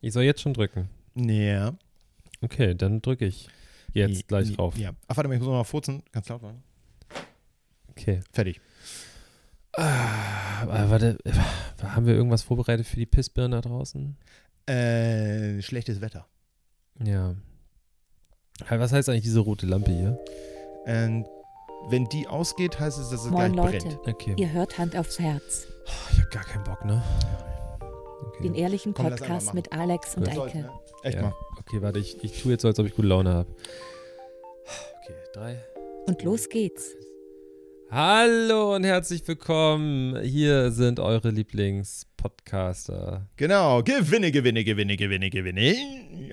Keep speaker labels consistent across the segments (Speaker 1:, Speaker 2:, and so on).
Speaker 1: Ich soll jetzt schon drücken.
Speaker 2: Ja.
Speaker 1: Okay, dann drücke ich jetzt gleich drauf.
Speaker 2: Ja. Ach, warte mal, ich muss noch mal furzen. Ganz laut machen.
Speaker 1: Okay.
Speaker 2: Fertig.
Speaker 1: Ah, warte, äh, haben wir irgendwas vorbereitet für die Pissbirnen da draußen?
Speaker 2: Äh, schlechtes Wetter.
Speaker 1: Ja. Was heißt eigentlich diese rote Lampe hier?
Speaker 2: Und wenn die ausgeht, heißt es, dass es
Speaker 3: Moin
Speaker 2: gleich
Speaker 3: Leute,
Speaker 2: brennt.
Speaker 1: Okay.
Speaker 3: ihr hört Hand aufs Herz.
Speaker 1: Ich habe gar keinen Bock, ne? Okay.
Speaker 3: Den ehrlichen
Speaker 2: Komm,
Speaker 3: Podcast mit Alex und
Speaker 1: Gut.
Speaker 2: Soll,
Speaker 3: Eike.
Speaker 2: ne? Echt
Speaker 1: ja.
Speaker 2: mal.
Speaker 1: Okay, warte, ich, ich tue jetzt so, als ob ich gute Laune habe. Okay, drei.
Speaker 3: Und los geht's.
Speaker 1: Hallo und herzlich willkommen. Hier sind eure Lieblingspodcaster.
Speaker 2: Genau. Gewinne, gewinne, gewinne, gewinne, gewinne.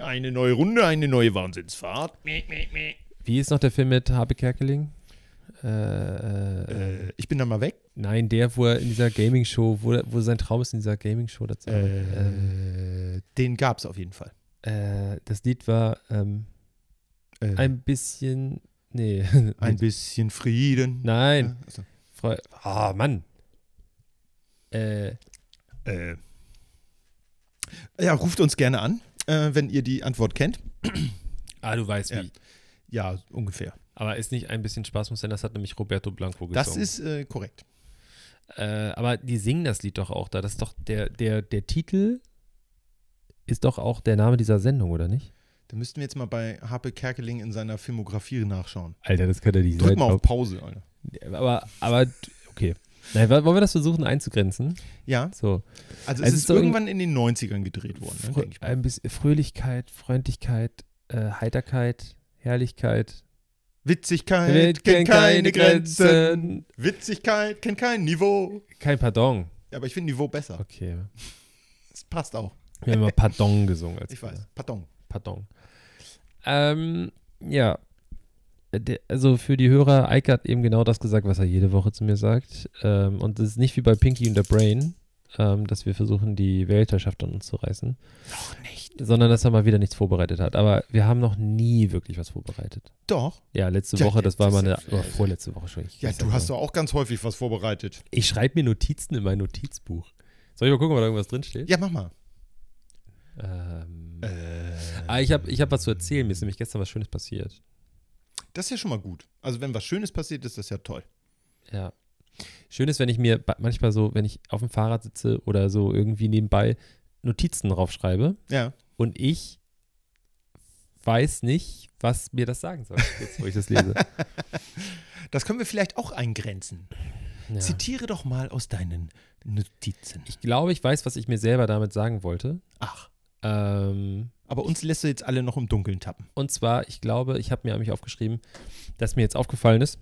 Speaker 2: Eine neue Runde, eine neue Wahnsinnsfahrt.
Speaker 1: Wie ist noch der Film mit Habe Kerkeling? Äh, äh,
Speaker 2: Äh, ich bin dann mal weg.
Speaker 1: nein, der, wo er in dieser Gaming-Show, wo, wo sein Traum ist, in dieser Gaming-Show dazu.
Speaker 2: Äh, den gab es auf jeden Fall.
Speaker 1: äh, das Lied war ähm,
Speaker 2: Äh,
Speaker 1: ein bisschen. Nee.
Speaker 2: ein bisschen Frieden.
Speaker 1: Nein.
Speaker 2: Ja, also,
Speaker 1: Ah, Mann. Äh,
Speaker 2: äh, ja, ruft uns gerne an, wenn ihr die Antwort kennt.
Speaker 1: ah, du weißt
Speaker 2: Ja.
Speaker 1: wie.
Speaker 2: Ja, ungefähr.
Speaker 1: Aber ist nicht ein bisschen Spaß muss sein, das hat nämlich Roberto Blanco gesungen.
Speaker 2: Das ist äh, korrekt.
Speaker 1: Äh, aber die singen das Lied doch auch da. Das ist doch der, der, der Titel ist doch auch der Name dieser Sendung, oder nicht?
Speaker 2: Da müssten wir jetzt mal bei Harpe Kerkeling in seiner Filmografie nachschauen.
Speaker 1: Alter, das könnte nicht
Speaker 2: Drück mal auf Pause, Alter.
Speaker 1: Aber, aber, okay. Nein, wollen wir das versuchen einzugrenzen?
Speaker 2: Ja,
Speaker 1: So.
Speaker 2: also
Speaker 1: Es
Speaker 2: es
Speaker 1: ist
Speaker 2: irgendwann in den 90ern gedreht worden, ne,
Speaker 1: ein bisschen Fröhlichkeit, Freundlichkeit, äh, Heiterkeit, Herrlichkeit.
Speaker 2: Witzigkeit
Speaker 1: Welt
Speaker 2: kennt keine Grenzen. Witzigkeit kennt kein Niveau.
Speaker 1: Kein Pardon.
Speaker 2: Ja, aber ich finde Niveau besser.
Speaker 1: Okay.
Speaker 2: Das passt auch.
Speaker 1: Wir haben immer Pardon gesungen.
Speaker 2: Ich
Speaker 1: Kinder.
Speaker 2: weiß. Pardon.
Speaker 1: Pardon. Ähm, ja. Der, also für die Hörer, Eike hat eben genau das gesagt, was er jede Woche zu mir sagt. Ähm, und es ist nicht wie bei Pinky und der Brain, ähm, dass wir versuchen, die Weltherrschaft an uns zu reißen.
Speaker 2: Noch nicht.
Speaker 1: Sondern dass er mal wieder nichts vorbereitet hat. Aber wir haben noch nie wirklich was vorbereitet.
Speaker 2: Doch.
Speaker 1: Ja, letzte
Speaker 2: Ja,
Speaker 1: Woche, das war mal eine, oder vorletzte Woche schon. Ich
Speaker 2: Ja, du hast doch auch ganz häufig was vorbereitet.
Speaker 1: Ich schreibe mir Notizen in mein Notizbuch. Soll ich mal gucken, ob da irgendwas drinsteht?
Speaker 2: Ja, mach mal.
Speaker 1: Ähm,
Speaker 2: Äh,
Speaker 1: ah, ich habe ich hab was zu erzählen. Mir ist nämlich gestern was Schönes passiert.
Speaker 2: das ist ja schon mal gut. Also wenn was Schönes passiert, ist das ja toll.
Speaker 1: Ja. Schön ist, wenn ich mir manchmal so, wenn ich auf dem Fahrrad sitze oder so irgendwie nebenbei Notizen draufschreibe
Speaker 2: Ja.
Speaker 1: und ich weiß nicht, was mir das sagen soll, jetzt wo ich das lese.
Speaker 2: Das können wir vielleicht auch eingrenzen.
Speaker 1: Ja.
Speaker 2: Zitiere doch mal aus deinen Notizen.
Speaker 1: Ich glaube, ich weiß, was ich mir selber damit sagen wollte.
Speaker 2: Ach,
Speaker 1: Ähm,
Speaker 2: aber uns lässt du jetzt alle noch im Dunkeln tappen.
Speaker 1: und zwar, ich glaube, ich habe mir nämlich aufgeschrieben, dass mir jetzt aufgefallen ist,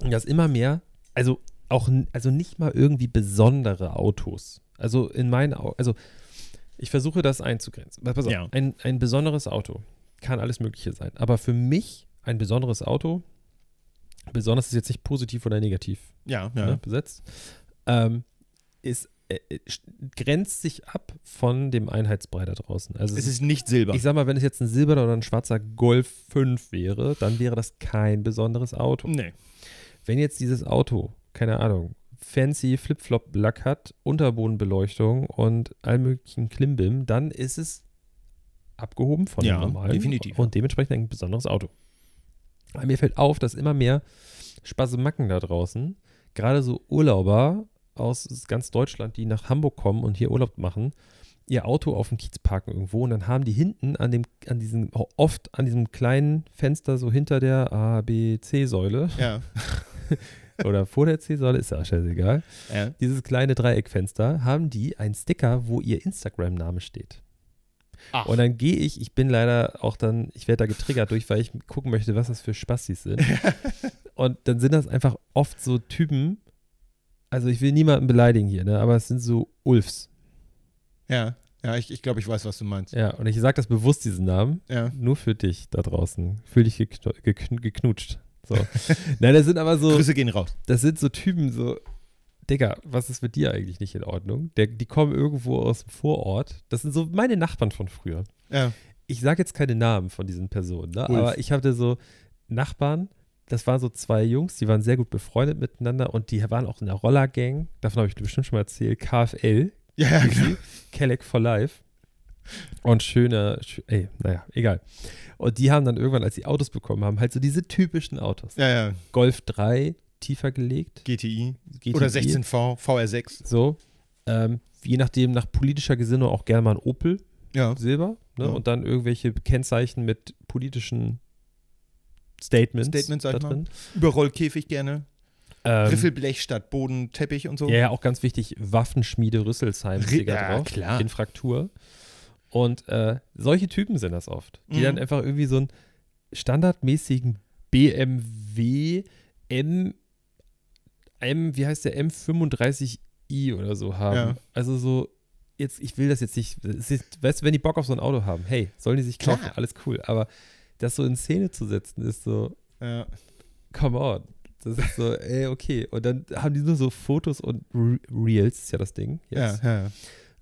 Speaker 1: dass immer mehr, also auch, also nicht mal irgendwie besondere Autos, also in meinen Augen, also ich versuche das einzugrenzen. Pass auf,
Speaker 2: Ja.
Speaker 1: ein, ein besonderes Auto kann alles Mögliche sein, aber für mich ein besonderes Auto, besonders ist jetzt nicht positiv oder negativ
Speaker 2: Ja,
Speaker 1: ne, besetzt, ähm, ist, äh, äh, grenzt sich ab von dem Einheitsbrei da draußen. Also
Speaker 2: Es ist nicht Silber.
Speaker 1: ich sag mal, wenn es jetzt ein silberner oder ein schwarzer Golf 5 wäre, dann wäre das kein besonderes Auto.
Speaker 2: nee.
Speaker 1: Wenn jetzt dieses Auto, keine Ahnung, fancy Flip-Flop-Lack hat, Unterbodenbeleuchtung und all möglichen Klimbim, dann ist es abgehoben von
Speaker 2: Ja,
Speaker 1: dem normalen
Speaker 2: definitiv.
Speaker 1: und dementsprechend ein besonderes Auto. Aber mir fällt auf, dass immer mehr Spasemacken da draußen, gerade so Urlauber aus ganz Deutschland, die nach Hamburg kommen und hier Urlaub machen, ihr Auto auf dem Kiez parken irgendwo und dann haben die hinten an dem, an diesem, oft an diesem kleinen Fenster so hinter der A, B, C-Säule
Speaker 2: Ja.
Speaker 1: oder vor der C-Säule, ist ja auch scheißegal,
Speaker 2: ja.
Speaker 1: dieses kleine Dreieckfenster, haben die einen Sticker, wo ihr Instagram-Name steht.
Speaker 2: Ach.
Speaker 1: Und dann gehe ich, ich bin leider auch dann, ich werde da getriggert durch, weil ich gucken möchte, was das für Spastis sind. und dann sind das einfach oft so Typen, also ich will niemanden beleidigen hier, ne, aber es sind so Ulfs.
Speaker 2: ja. Ja, ich, ich glaube, ich weiß, was du meinst.
Speaker 1: Ja, und ich sage das bewusst, diesen Namen,
Speaker 2: Ja.
Speaker 1: nur für dich da draußen. Fühl dich geknu gekn geknutscht. So. Nein, das sind aber so,
Speaker 2: Grüße gehen raus.
Speaker 1: das sind so Typen, so, Digga, was ist mit dir eigentlich nicht in Ordnung? Der, die kommen irgendwo aus dem Vorort. Das sind so meine Nachbarn von früher.
Speaker 2: Ja.
Speaker 1: Ich sage jetzt keine Namen von diesen Personen, ne?
Speaker 2: Ulf.
Speaker 1: aber ich hatte so Nachbarn, das waren so zwei Jungs, die waren sehr gut befreundet miteinander und die waren auch in der Rollergang. Davon habe ich dir bestimmt schon mal erzählt. KFL,
Speaker 2: Ja, ja, genau.
Speaker 1: Kelleck for Life. Und schöne, sch ey, naja, egal. Und die haben dann irgendwann, als sie Autos bekommen haben, halt so diese typischen Autos.
Speaker 2: Ja, ja.
Speaker 1: Golf 3 tiefer gelegt.
Speaker 2: GTI.
Speaker 1: GTI,
Speaker 2: Oder 16V, VR6.
Speaker 1: So. Ähm, je nachdem, nach politischer Gesinnung auch gerne mal ein Opel,
Speaker 2: Ja.
Speaker 1: Silber. Ne?
Speaker 2: Ja.
Speaker 1: Und dann irgendwelche Kennzeichen mit politischen Statements,
Speaker 2: Statements, sag
Speaker 1: da.
Speaker 2: Überrollkäfig gerne.
Speaker 1: Ähm,
Speaker 2: Riffelblech statt Boden, Teppich und so.
Speaker 1: Ja, ja, auch ganz wichtig, Waffenschmiede Rüsselsheim
Speaker 2: Ri- ja,
Speaker 1: drauf.
Speaker 2: klar.
Speaker 1: In Fraktur. Und äh, solche Typen sind das oft, die
Speaker 2: Mhm.
Speaker 1: dann einfach irgendwie so einen standardmäßigen BMW M, M, wie heißt der, M35i oder so haben.
Speaker 2: Ja.
Speaker 1: Also so, jetzt, ich will das jetzt nicht, ist, weißt du, wenn die Bock auf so ein Auto haben, hey, sollen die sich kaufen,
Speaker 2: Klar.
Speaker 1: alles cool. Aber das so in Szene zu setzen, ist so,
Speaker 2: Ja.
Speaker 1: come on. Das ist so, ey, okay. Und dann haben die nur so Fotos und Re Reels, ist ja das Ding.
Speaker 2: Ja,
Speaker 1: Jetzt.
Speaker 2: ja.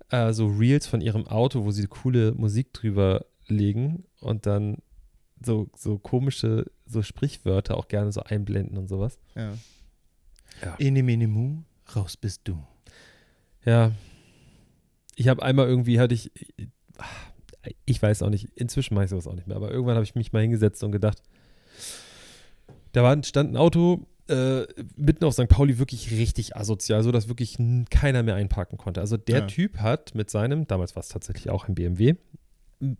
Speaker 1: Äh, so Reels von ihrem Auto, wo sie coole Musik drüber legen und dann so, so komische, so Sprichwörter auch gerne so einblenden und sowas.
Speaker 2: ja.
Speaker 1: Ja.
Speaker 2: Ene, mene, mu, raus bist du.
Speaker 1: Ja. Ich habe einmal irgendwie, hatte ich, ich weiß auch nicht, inzwischen mache ich sowas auch nicht mehr, aber irgendwann habe ich mich mal hingesetzt und gedacht, da war, stand ein Auto äh, mitten auf St. Pauli wirklich richtig asozial, so dass wirklich keiner mehr einparken konnte. Also der
Speaker 2: Ja.
Speaker 1: Typ hat mit seinem, damals war es tatsächlich auch ein BMW,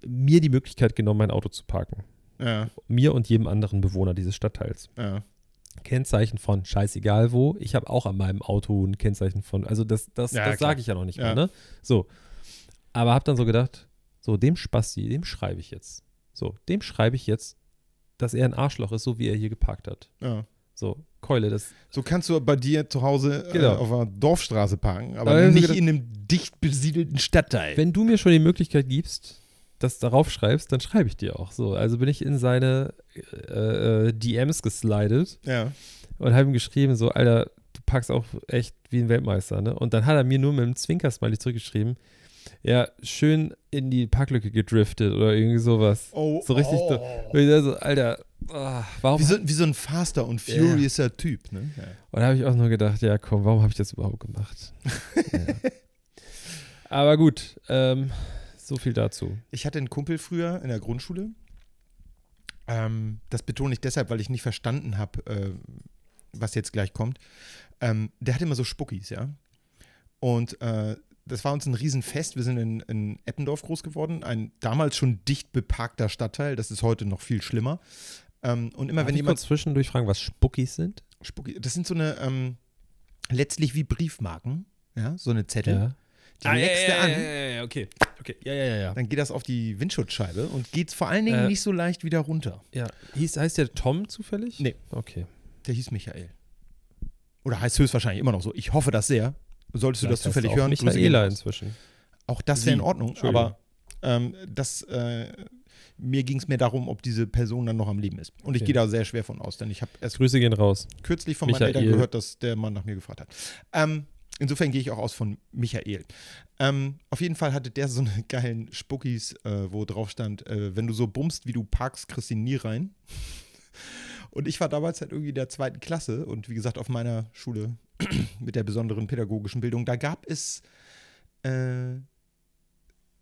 Speaker 1: mir die Möglichkeit genommen, mein Auto zu parken.
Speaker 2: Ja,
Speaker 1: Mir und jedem anderen Bewohner dieses Stadtteils.
Speaker 2: ja.
Speaker 1: Kennzeichen von scheißegal wo. Ich habe auch an meinem Auto ein Kennzeichen von, also das, das,
Speaker 2: Ja,
Speaker 1: das sage ich ja noch nicht mal, ne? So. Aber habe dann so gedacht, so dem Spasti, dem schreibe ich jetzt. So, dem schreibe ich jetzt, dass er ein Arschloch ist, so wie er hier geparkt hat.
Speaker 2: ja.
Speaker 1: So, Keule, das,
Speaker 2: So kannst du bei dir zu Hause
Speaker 1: Genau.
Speaker 2: äh, auf einer Dorfstraße parken, aber
Speaker 1: hab
Speaker 2: nicht in einem dicht besiedelten Stadtteil.
Speaker 1: wenn du mir schon die Möglichkeit gibst, das darauf schreibst, dann schreibe ich dir auch so. Also bin ich in seine äh, äh, DMs geslidet
Speaker 2: ja.
Speaker 1: und habe ihm geschrieben, so, Alter, du packst auch echt wie ein Weltmeister, ne? Und dann hat er mir nur mit einem Zwinkersmiley zurückgeschrieben, ja, schön in die Parklücke gedriftet oder irgendwie sowas.
Speaker 2: Oh,
Speaker 1: So richtig
Speaker 2: oh.
Speaker 1: So, Alter, ah, warum?
Speaker 2: Wie so, wie so ein faster und furiouser Typ, ne? Ja.
Speaker 1: Und da habe ich auch nur gedacht, ja komm, warum habe ich das überhaupt gemacht? ja. Aber gut, ähm, so viel dazu.
Speaker 2: Ich hatte einen Kumpel früher in der Grundschule. Ähm, das betone ich deshalb, weil ich nicht verstanden habe, äh, was jetzt gleich kommt. Ähm, der hatte immer so Spuckis, ja. Und äh, das war uns ein Riesenfest. Wir sind in, in Eppendorf groß geworden, ein damals schon dicht beparkter Stadtteil. Das ist heute noch viel schlimmer. Ähm, und immer
Speaker 1: Darf
Speaker 2: wenn
Speaker 1: ich
Speaker 2: jemand
Speaker 1: kurz zwischendurch fragen, was Spuckis sind?
Speaker 2: Spucki, das sind so eine ähm, letztlich wie Briefmarken, ja, so eine Zettel. Die legst du an.
Speaker 1: Ah, ja, ja, okay. Okay, ja, ja, ja, ja.
Speaker 2: Dann geht das auf die Windschutzscheibe und geht vor allen Dingen
Speaker 1: Äh,
Speaker 2: nicht so leicht wieder runter.
Speaker 1: ja. Hieß, heißt der Tom zufällig?
Speaker 2: Nee.
Speaker 1: Okay.
Speaker 2: Der hieß Michael. Oder heißt höchstwahrscheinlich immer noch so. Ich hoffe das sehr. Solltest du das zufällig hören, Grüße
Speaker 1: Michaela
Speaker 2: raus.
Speaker 1: inzwischen.
Speaker 2: Auch das wäre in. Ordnung, aber ähm, das, äh, mir ging es mehr darum, ob diese Person dann noch am Leben ist. Und ich
Speaker 1: Okay.
Speaker 2: gehe da sehr schwer von aus, denn ich habe erst
Speaker 1: Grüße gehen raus.
Speaker 2: kürzlich von meinen
Speaker 1: Michael.
Speaker 2: Eltern gehört, dass der Mann nach mir gefragt hat. Ähm, insofern gehe ich auch aus von Michael. Ähm, auf jeden Fall hatte der so eine geilen Spuckis, äh, wo drauf stand, äh, wenn du so bummst, wie du parkst, kriegst du nie rein. Und ich war damals halt irgendwie in der zweiten Klasse und wie gesagt auf meiner Schule mit der besonderen pädagogischen Bildung, da gab es äh,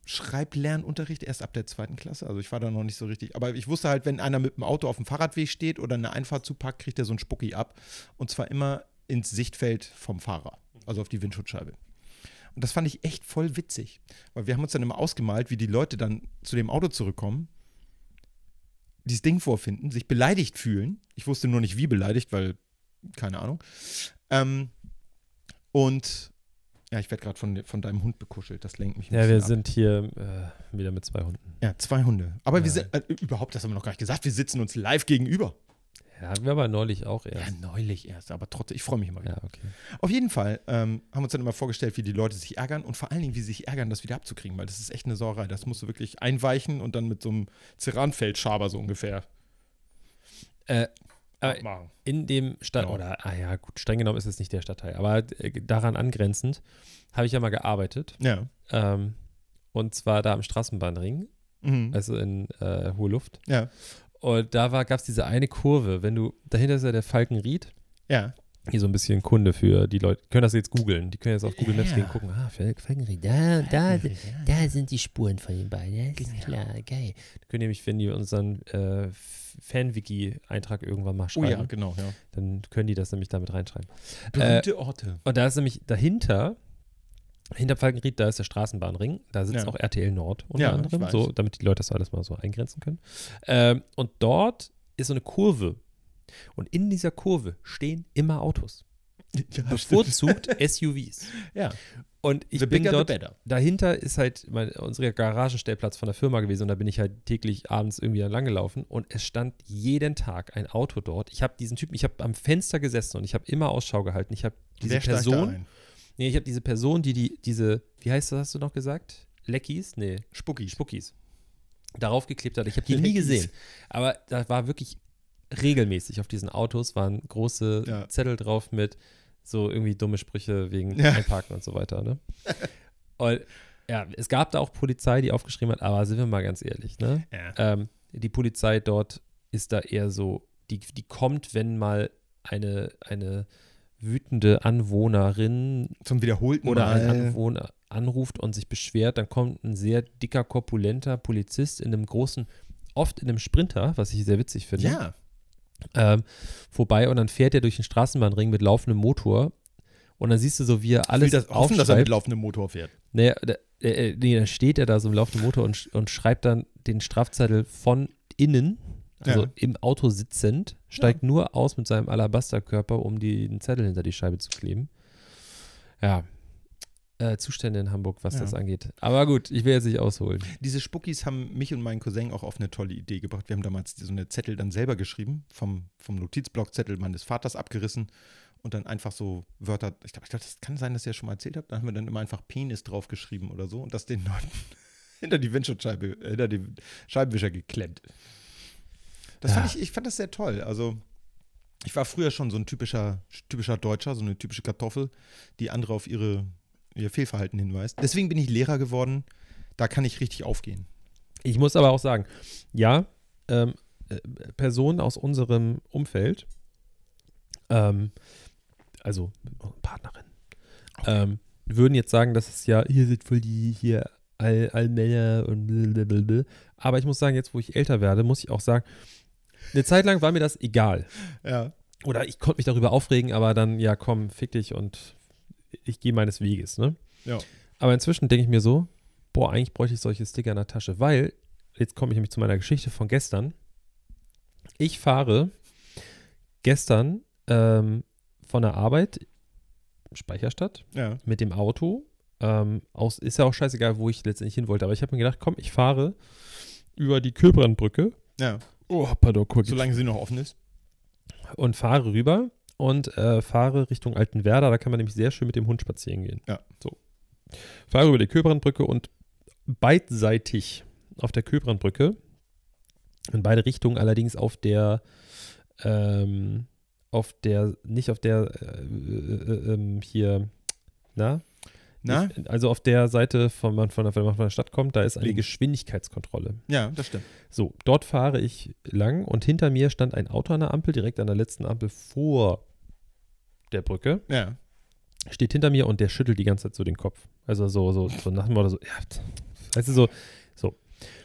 Speaker 2: Schreiblernunterricht erst ab der zweiten Klasse. Also ich war da noch nicht so richtig. Aber ich wusste halt, wenn einer mit dem Auto auf dem Fahrradweg steht oder eine Einfahrt zupackt, kriegt er so ein Spucki ab. Und zwar immer ins Sichtfeld vom Fahrer, also auf die Windschutzscheibe. Und das fand ich echt voll witzig, weil wir haben uns dann immer ausgemalt, wie die Leute dann zu dem Auto zurückkommen, dieses Ding vorfinden, sich beleidigt fühlen. Ich wusste nur nicht, wie beleidigt, weil keine Ahnung. Ähm, und ja, ich werde gerade von, von deinem Hund bekuschelt. Das lenkt mich ein
Speaker 1: Ja, wir
Speaker 2: ab.
Speaker 1: sind hier äh, wieder mit zwei Hunden.
Speaker 2: Ja, zwei Hunde. Aber wir
Speaker 1: Ja.
Speaker 2: sind, äh, überhaupt, das haben wir noch gar nicht gesagt, wir sitzen uns live gegenüber.
Speaker 1: Ja, hatten wir aber neulich auch
Speaker 2: Ja,
Speaker 1: erst.
Speaker 2: neulich erst, aber trotzdem, ich freue mich immer wieder.
Speaker 1: Ja, okay.
Speaker 2: Auf jeden Fall ähm, haben wir uns dann immer vorgestellt, wie die Leute sich ärgern und vor allen Dingen, wie sie sich ärgern, das wieder abzukriegen, weil das ist echt eine Sauerei. Das musst du wirklich einweichen und dann mit so einem Ceranfeldschaber so ungefähr
Speaker 1: Äh,
Speaker 2: abmachen.
Speaker 1: in dem Stadt,
Speaker 2: Genau.
Speaker 1: oder, ah ja, gut, streng genommen ist es nicht der Stadtteil, aber äh, daran angrenzend habe ich ja mal gearbeitet.
Speaker 2: Ja.
Speaker 1: Ähm, und zwar da am Straßenbahnring,
Speaker 2: Mhm.
Speaker 1: also in äh, Hohe Luft.
Speaker 2: ja.
Speaker 1: Und da gab es diese eine Kurve, wenn du, dahinter ist ja der Falkenried
Speaker 2: Ja.
Speaker 1: Hier so ein bisschen Kunde für die Leute. Die können das jetzt googeln. Die können jetzt auf Google Maps
Speaker 2: Ja.
Speaker 1: gehen gucken. Ah, Felgenried, da, da,
Speaker 3: Da sind die Spuren von den beiden. Das ist
Speaker 2: Genau.
Speaker 3: klar, geil.
Speaker 1: können nämlich, wenn die unseren äh, Fan-Wiki-Eintrag irgendwann mal
Speaker 2: Oh
Speaker 1: schreiben,
Speaker 2: ja, genau, ja.
Speaker 1: dann können die das nämlich damit reinschreiben.
Speaker 2: Berühmte Orte.
Speaker 1: Und da ist nämlich dahinter, hinter Falkenried, da ist der Straßenbahnring. Da sitzt
Speaker 2: Ja.
Speaker 1: auch RTL Nord unter
Speaker 2: Ja,
Speaker 1: anderem, so, damit die Leute das alles mal so eingrenzen können. Ähm, und dort ist so eine Kurve. Und in dieser Kurve stehen immer Autos.
Speaker 2: Ja,
Speaker 1: Bevorzugt SUVs.
Speaker 2: Ja.
Speaker 1: Und ich
Speaker 2: The
Speaker 1: bin
Speaker 2: bigger,
Speaker 1: dort, dahinter ist halt mein, unser Garagenstellplatz von der Firma gewesen und da bin ich halt täglich abends irgendwie lang gelaufen und es stand jeden Tag ein Auto dort. Ich habe diesen Typen, ich habe am Fenster gesessen und ich habe immer Ausschau gehalten. Ich habe diese
Speaker 2: Wer
Speaker 1: Person, nee, ich habe diese Person, die die diese, wie heißt das, hast du noch gesagt? Leckies? Nee,
Speaker 2: Spuckis.
Speaker 1: Spuckis. Darauf geklebt hat. Ich habe die nie gesehen. Aber da war wirklich regelmäßig auf diesen Autos waren große
Speaker 2: Ja.
Speaker 1: Zettel drauf mit so irgendwie dumme Sprüche wegen
Speaker 2: Ja.
Speaker 1: Einparken und so weiter. Ne? und ja, es gab da auch Polizei, die aufgeschrieben hat, aber sind wir mal ganz ehrlich, ne?
Speaker 2: Ja.
Speaker 1: Ähm, die Polizei dort ist da eher so, die, die kommt, wenn mal eine, eine wütende Anwohnerin
Speaker 2: Zum wiederholten
Speaker 1: oder ein
Speaker 2: Mal.
Speaker 1: Anwohner anruft und sich beschwert, dann kommt ein sehr dicker, korpulenter Polizist in einem großen, oft in einem Sprinter, was ich sehr witzig finde,
Speaker 2: Ja.
Speaker 1: Ähm, vorbei und dann fährt er durch den Straßenbahnring mit laufendem Motor und dann siehst du so, wie er alles
Speaker 2: Will das hoffen, dass er mit laufendem Motor fährt.
Speaker 1: Naja, da, äh, nee, dann steht er da so im laufenden Motor und, und schreibt dann den Strafzettel von innen, also
Speaker 2: Ja.
Speaker 1: im Auto sitzend, steigt nur aus mit seinem Alabasterkörper, um die, den Zettel hinter die Scheibe zu kleben. Ja. Äh, Zustände in Hamburg, was
Speaker 2: Ja.
Speaker 1: das angeht. Aber gut, ich will jetzt nicht ausholen.
Speaker 2: Diese Spuckis haben mich und meinen Cousin auch auf eine tolle Idee gebracht. Wir haben damals so eine Zettel dann selber geschrieben, vom, vom Notizblockzettel meines Vaters abgerissen und dann einfach so Wörter, ich glaube, ich glaub, das kann sein, dass ich das schon mal erzählt habe, da haben wir dann immer einfach Penis draufgeschrieben oder so und das den Leuten hinter die Windschutzscheibe, äh, hinter den Scheibenwischer geklemmt. Das fand
Speaker 1: Ja.
Speaker 2: ich, ich fand das sehr toll. Also ich war früher schon so ein typischer, typischer Deutscher, so eine typische Kartoffel, die andere auf ihre, ihr Fehlverhalten hinweist. Deswegen bin ich Lehrer geworden. Da kann ich richtig aufgehen.
Speaker 1: Ich muss aber auch sagen, ja, ähm, äh, Personen aus unserem Umfeld, ähm, also Partnerin, ähm, würden jetzt sagen, dass es ja, hier sind voll die hier all, all Männer und blablabla. Aber ich muss sagen, jetzt wo ich älter werde, muss ich auch sagen, eine Zeit lang war mir das egal.
Speaker 2: Ja.
Speaker 1: Oder ich konnte mich darüber aufregen, aber dann, ja komm, fick dich und ich gehe meines Weges, ne?
Speaker 2: Ja.
Speaker 1: Aber inzwischen denke ich mir so, boah, eigentlich bräuchte ich solche Sticker in der Tasche, weil, jetzt komme ich nämlich zu meiner Geschichte von gestern. Ich fahre gestern ähm, von der Arbeit, Speicherstadt,
Speaker 2: Ja.
Speaker 1: mit dem Auto. Ähm, aus, ist ja auch scheißegal, wo ich letztendlich hin wollte, aber ich habe mir gedacht, komm, ich fahre über die Köbrandbrücke.
Speaker 2: Ja.
Speaker 1: Oh, pardon, kurz.
Speaker 2: Solange sie noch offen ist.
Speaker 1: Und fahre rüber und äh, fahre Richtung Altenwerder. Da kann man nämlich sehr schön mit dem Hund spazieren gehen.
Speaker 2: Ja.
Speaker 1: So. Fahre über die Köbrandbrücke und beidseitig auf der Köbrandbrücke, in beide Richtungen allerdings auf der, ähm, auf der, nicht auf der, äh, äh, ähm, hier, na?
Speaker 2: Na?
Speaker 1: Also auf der Seite, von, man von, der, wenn man von der Stadt kommt, da ist eine
Speaker 2: Links.
Speaker 1: Geschwindigkeitskontrolle.
Speaker 2: Ja, das stimmt.
Speaker 1: So, dort fahre ich lang und hinter mir stand ein Auto an der Ampel, direkt an der letzten Ampel vor der Brücke.
Speaker 2: Ja.
Speaker 1: Steht hinter mir und der schüttelt die ganze Zeit so den Kopf. Also so, so, so nach dem Motto so, ja, weißt du, so.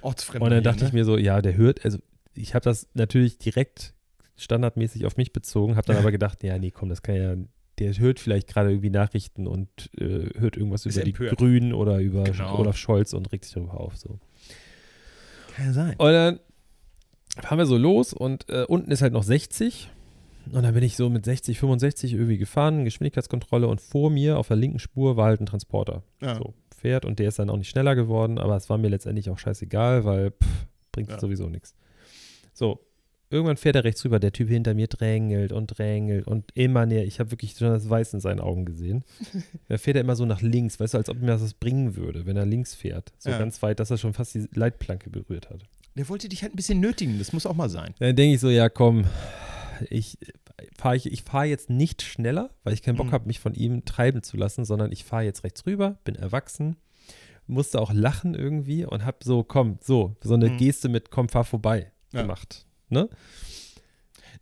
Speaker 2: Ortsfremd.
Speaker 1: Und dann dachte ich mir so, ja, der hört, also ich habe das natürlich direkt standardmäßig auf mich bezogen, habe dann aber gedacht, ja, nee, komm, das kann ja, der hört vielleicht gerade irgendwie Nachrichten und äh, hört irgendwas
Speaker 2: Ist
Speaker 1: über die
Speaker 2: empört.
Speaker 1: Grünen oder über
Speaker 2: Genau.
Speaker 1: Olaf Scholz und regt sich darüber auf. So.
Speaker 2: Kann ja sein.
Speaker 1: Und dann fahren wir so los und äh, unten ist halt noch 60. Und dann bin ich so mit 60, 65 irgendwie gefahren, Geschwindigkeitskontrolle und vor mir auf der linken Spur war halt ein Transporter.
Speaker 2: Ja.
Speaker 1: So, fährt und der ist dann auch nicht schneller geworden, aber es war mir letztendlich auch scheißegal, weil pff, bringt
Speaker 2: Ja.
Speaker 1: sowieso nichts. So, irgendwann fährt er rechts rüber, der Typ hinter mir drängelt und drängelt und immer näher. Ich habe wirklich schon das Weiß in seinen Augen gesehen. da fährt er immer so nach links, weißt du, als ob mir das was bringen würde, wenn er links fährt. So
Speaker 2: Ja.
Speaker 1: ganz weit, dass er schon fast die Leitplanke berührt hat.
Speaker 2: Der wollte dich halt ein bisschen nötigen. Das muss auch mal sein.
Speaker 1: Dann denke ich so, ja komm, ich fahre ich, ich fahr jetzt nicht schneller, weil ich keinen Bock
Speaker 2: Mhm.
Speaker 1: habe, mich von ihm treiben zu lassen, sondern ich fahre jetzt rechts rüber, bin erwachsen, musste auch lachen irgendwie und habe so, komm, so, so eine
Speaker 2: Mhm.
Speaker 1: Geste mit komm, fahr vorbei
Speaker 2: Ja.
Speaker 1: gemacht. Ne?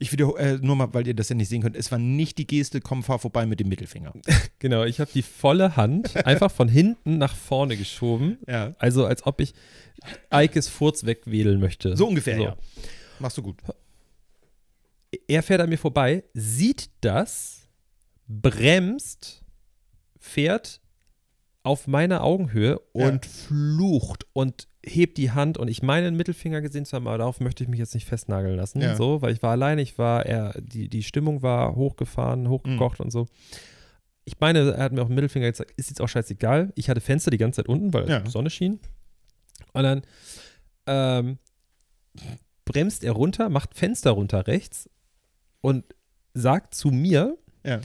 Speaker 2: Ich wiederhole, äh, nur mal, weil ihr das ja nicht sehen könnt, es war nicht die Geste, komm, fahr vorbei mit dem Mittelfinger.
Speaker 1: Genau, ich habe die volle Hand einfach von hinten nach vorne geschoben.
Speaker 2: Ja.
Speaker 1: Also als ob ich Eikes Furz wegwedeln möchte.
Speaker 2: So ungefähr,
Speaker 1: So.
Speaker 2: ja. Machst du gut.
Speaker 1: Er fährt an mir vorbei, sieht das, bremst, fährt auf meiner Augenhöhe und flucht und hebt die Hand und ich meine den Mittelfinger gesehen zu haben, aber darauf möchte ich mich jetzt nicht festnageln lassen,
Speaker 2: Ja.
Speaker 1: so, weil ich war alleine, ich war, er, die, die Stimmung war hochgefahren, hochgekocht und so. Ich meine, er hat mir auch den Mittelfinger gezeigt, ist jetzt auch scheißegal. Ich hatte Fenster die ganze Zeit unten, weil
Speaker 2: Ja.
Speaker 1: die Sonne schien. Und dann ähm, bremst er runter, macht Fenster runter rechts und sagt zu mir,
Speaker 2: Ja.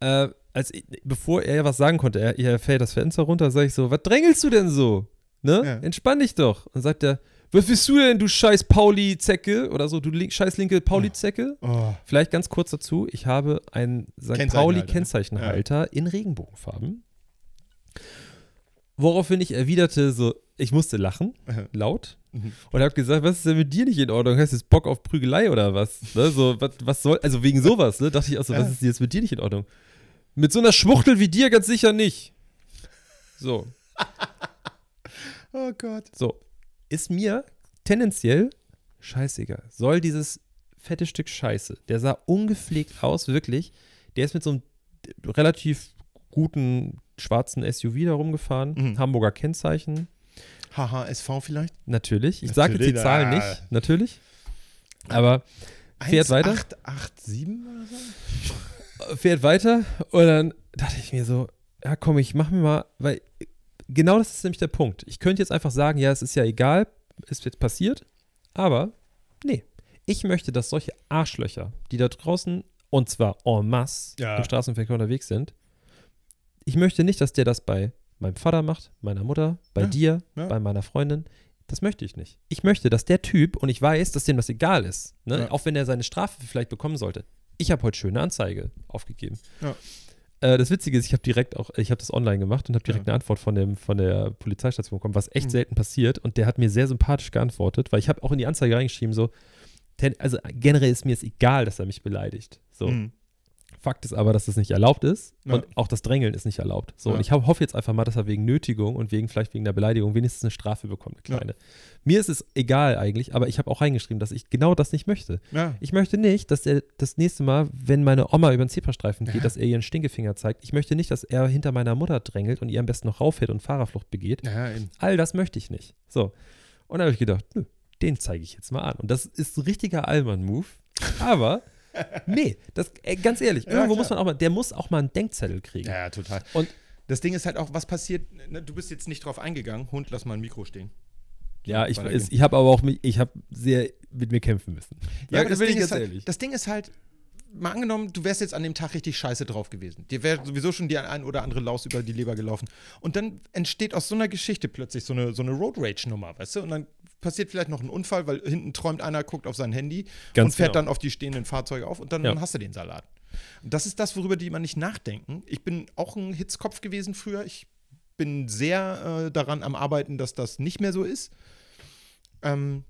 Speaker 1: äh, als ich, bevor er was sagen konnte, er, er fällt das Fenster runter, sage ich so, was drängelst du denn so? Ne?
Speaker 2: Ja.
Speaker 1: Entspann dich doch. Und sagt er, was bist du denn, du scheiß Pauli-Zecke? Oder so, du link, scheiß linke Pauli-Zecke?
Speaker 2: Oh.
Speaker 1: Vielleicht ganz kurz dazu, ich habe einen St.
Speaker 2: Kennzeichenhalter,
Speaker 1: Pauli-Kennzeichenhalter in Regenbogenfarben. Woraufhin ich erwiderte so, ich musste lachen,
Speaker 2: Aha.
Speaker 1: laut,
Speaker 2: Mhm.
Speaker 1: und habe gesagt, was ist denn mit dir nicht in Ordnung? Hast du jetzt Bock auf Prügelei oder was? Ne? So, was, was soll, also wegen sowas, ne? Dachte ich auch so, was
Speaker 2: Ja.
Speaker 1: ist jetzt mit dir nicht in Ordnung? Mit so einer Schwuchtel wie dir ganz sicher nicht. So,
Speaker 2: oh Gott.
Speaker 1: so. Ist mir tendenziell scheißegal. Soll dieses fette Stück Scheiße, der sah ungepflegt aus, wirklich. Der ist mit so einem relativ guten schwarzen SUV da rumgefahren,
Speaker 2: Mhm.
Speaker 1: Hamburger Kennzeichen,
Speaker 2: HHSV vielleicht?
Speaker 1: natürlich. Ich sage jetzt die
Speaker 2: Natürlich,
Speaker 1: Zahl
Speaker 2: ah.
Speaker 1: nicht, natürlich. Aber Fährt weiter?
Speaker 2: 887 oder so?
Speaker 1: fährt weiter und dann dachte ich mir so, ja komm, ich mach mir mal, weil genau das ist nämlich der Punkt. Ich könnte jetzt einfach sagen, ja, es ist ja egal, ist jetzt passiert, aber nee. Ich möchte, dass solche Arschlöcher, die da draußen, und zwar en masse,
Speaker 2: Ja.
Speaker 1: im Straßenverkehr unterwegs sind, ich möchte nicht, dass der das bei meinem Vater macht, meiner Mutter, bei
Speaker 2: Ja,
Speaker 1: dir,
Speaker 2: ja.
Speaker 1: bei meiner Freundin. Das möchte ich nicht. Ich möchte, dass der Typ, und ich weiß, dass dem das egal ist, ne? Auch wenn er seine Strafe vielleicht bekommen sollte. Ich habe heute schöne Anzeige aufgegeben.
Speaker 2: Ja.
Speaker 1: Äh, das Witzige ist, ich habe direkt auch, ich habe das online gemacht und habe direkt
Speaker 2: Ja.
Speaker 1: eine Antwort von, dem, von der Polizeistation bekommen, was echt
Speaker 2: Mhm.
Speaker 1: selten passiert. Und der hat mir sehr sympathisch geantwortet, weil ich habe auch in die Anzeige reingeschrieben, so, also generell ist mir es egal, dass er mich beleidigt. So.
Speaker 2: Mhm.
Speaker 1: Fakt ist aber, dass das nicht erlaubt ist
Speaker 2: Ja.
Speaker 1: und auch das Drängeln ist nicht erlaubt. So,
Speaker 2: Ja.
Speaker 1: und ich hoffe jetzt einfach mal, dass er wegen Nötigung und wegen vielleicht wegen der Beleidigung wenigstens eine Strafe bekommt, eine
Speaker 2: Ja.
Speaker 1: kleine. Mir ist es egal eigentlich, aber ich habe auch reingeschrieben, dass ich genau das nicht möchte.
Speaker 2: Ja.
Speaker 1: Ich möchte nicht, dass er das nächste Mal, wenn meine Oma über den Zebrastreifen geht,
Speaker 2: Ja.
Speaker 1: dass er ihren Stinkefinger zeigt. Ich möchte nicht, dass er hinter meiner Mutter drängelt und ihr am besten noch rauffährt und Fahrerflucht begeht.
Speaker 2: Ja.
Speaker 1: All das möchte ich nicht. So. Und da habe ich gedacht, nö, den zeige ich jetzt mal an. Und das ist ein richtiger Allmann-Move. Aber, nee, das, äh, ganz ehrlich,
Speaker 2: Ja,
Speaker 1: irgendwo
Speaker 2: klar.
Speaker 1: muss man auch mal, der muss auch mal einen Denkzettel kriegen.
Speaker 2: Ja, ja, total.
Speaker 1: Und-
Speaker 2: das Ding ist halt auch, was passiert, ne, du bist jetzt nicht drauf eingegangen. Hund, lass mal ein Mikro stehen.
Speaker 1: Ja, ich, ist, ich habe aber auch, ich habe sehr mit mir kämpfen müssen.
Speaker 2: Ja,
Speaker 1: Da
Speaker 2: das Ding,
Speaker 1: ich
Speaker 2: ist halt,
Speaker 1: ehrlich.
Speaker 2: das Ding ist halt, mal angenommen, du wärst jetzt an dem Tag richtig scheiße drauf gewesen. Dir wäre sowieso schon die ein oder andere Laus über die Leber gelaufen. Und dann entsteht aus so einer Geschichte plötzlich so eine, so eine Road Rage-Nummer, weißt du? Und dann passiert vielleicht noch ein Unfall, weil hinten träumt einer, guckt auf sein Handy
Speaker 1: Ganz
Speaker 2: und fährt
Speaker 1: genau.
Speaker 2: dann auf die stehenden Fahrzeuge auf und dann
Speaker 1: Ja.
Speaker 2: hast du den Salat. Und das ist das, worüber die immer nicht nachdenken. Ich bin auch ein Hitzkopf gewesen früher. Ich bin sehr äh, daran am Arbeiten, dass das nicht mehr so ist. Ähm,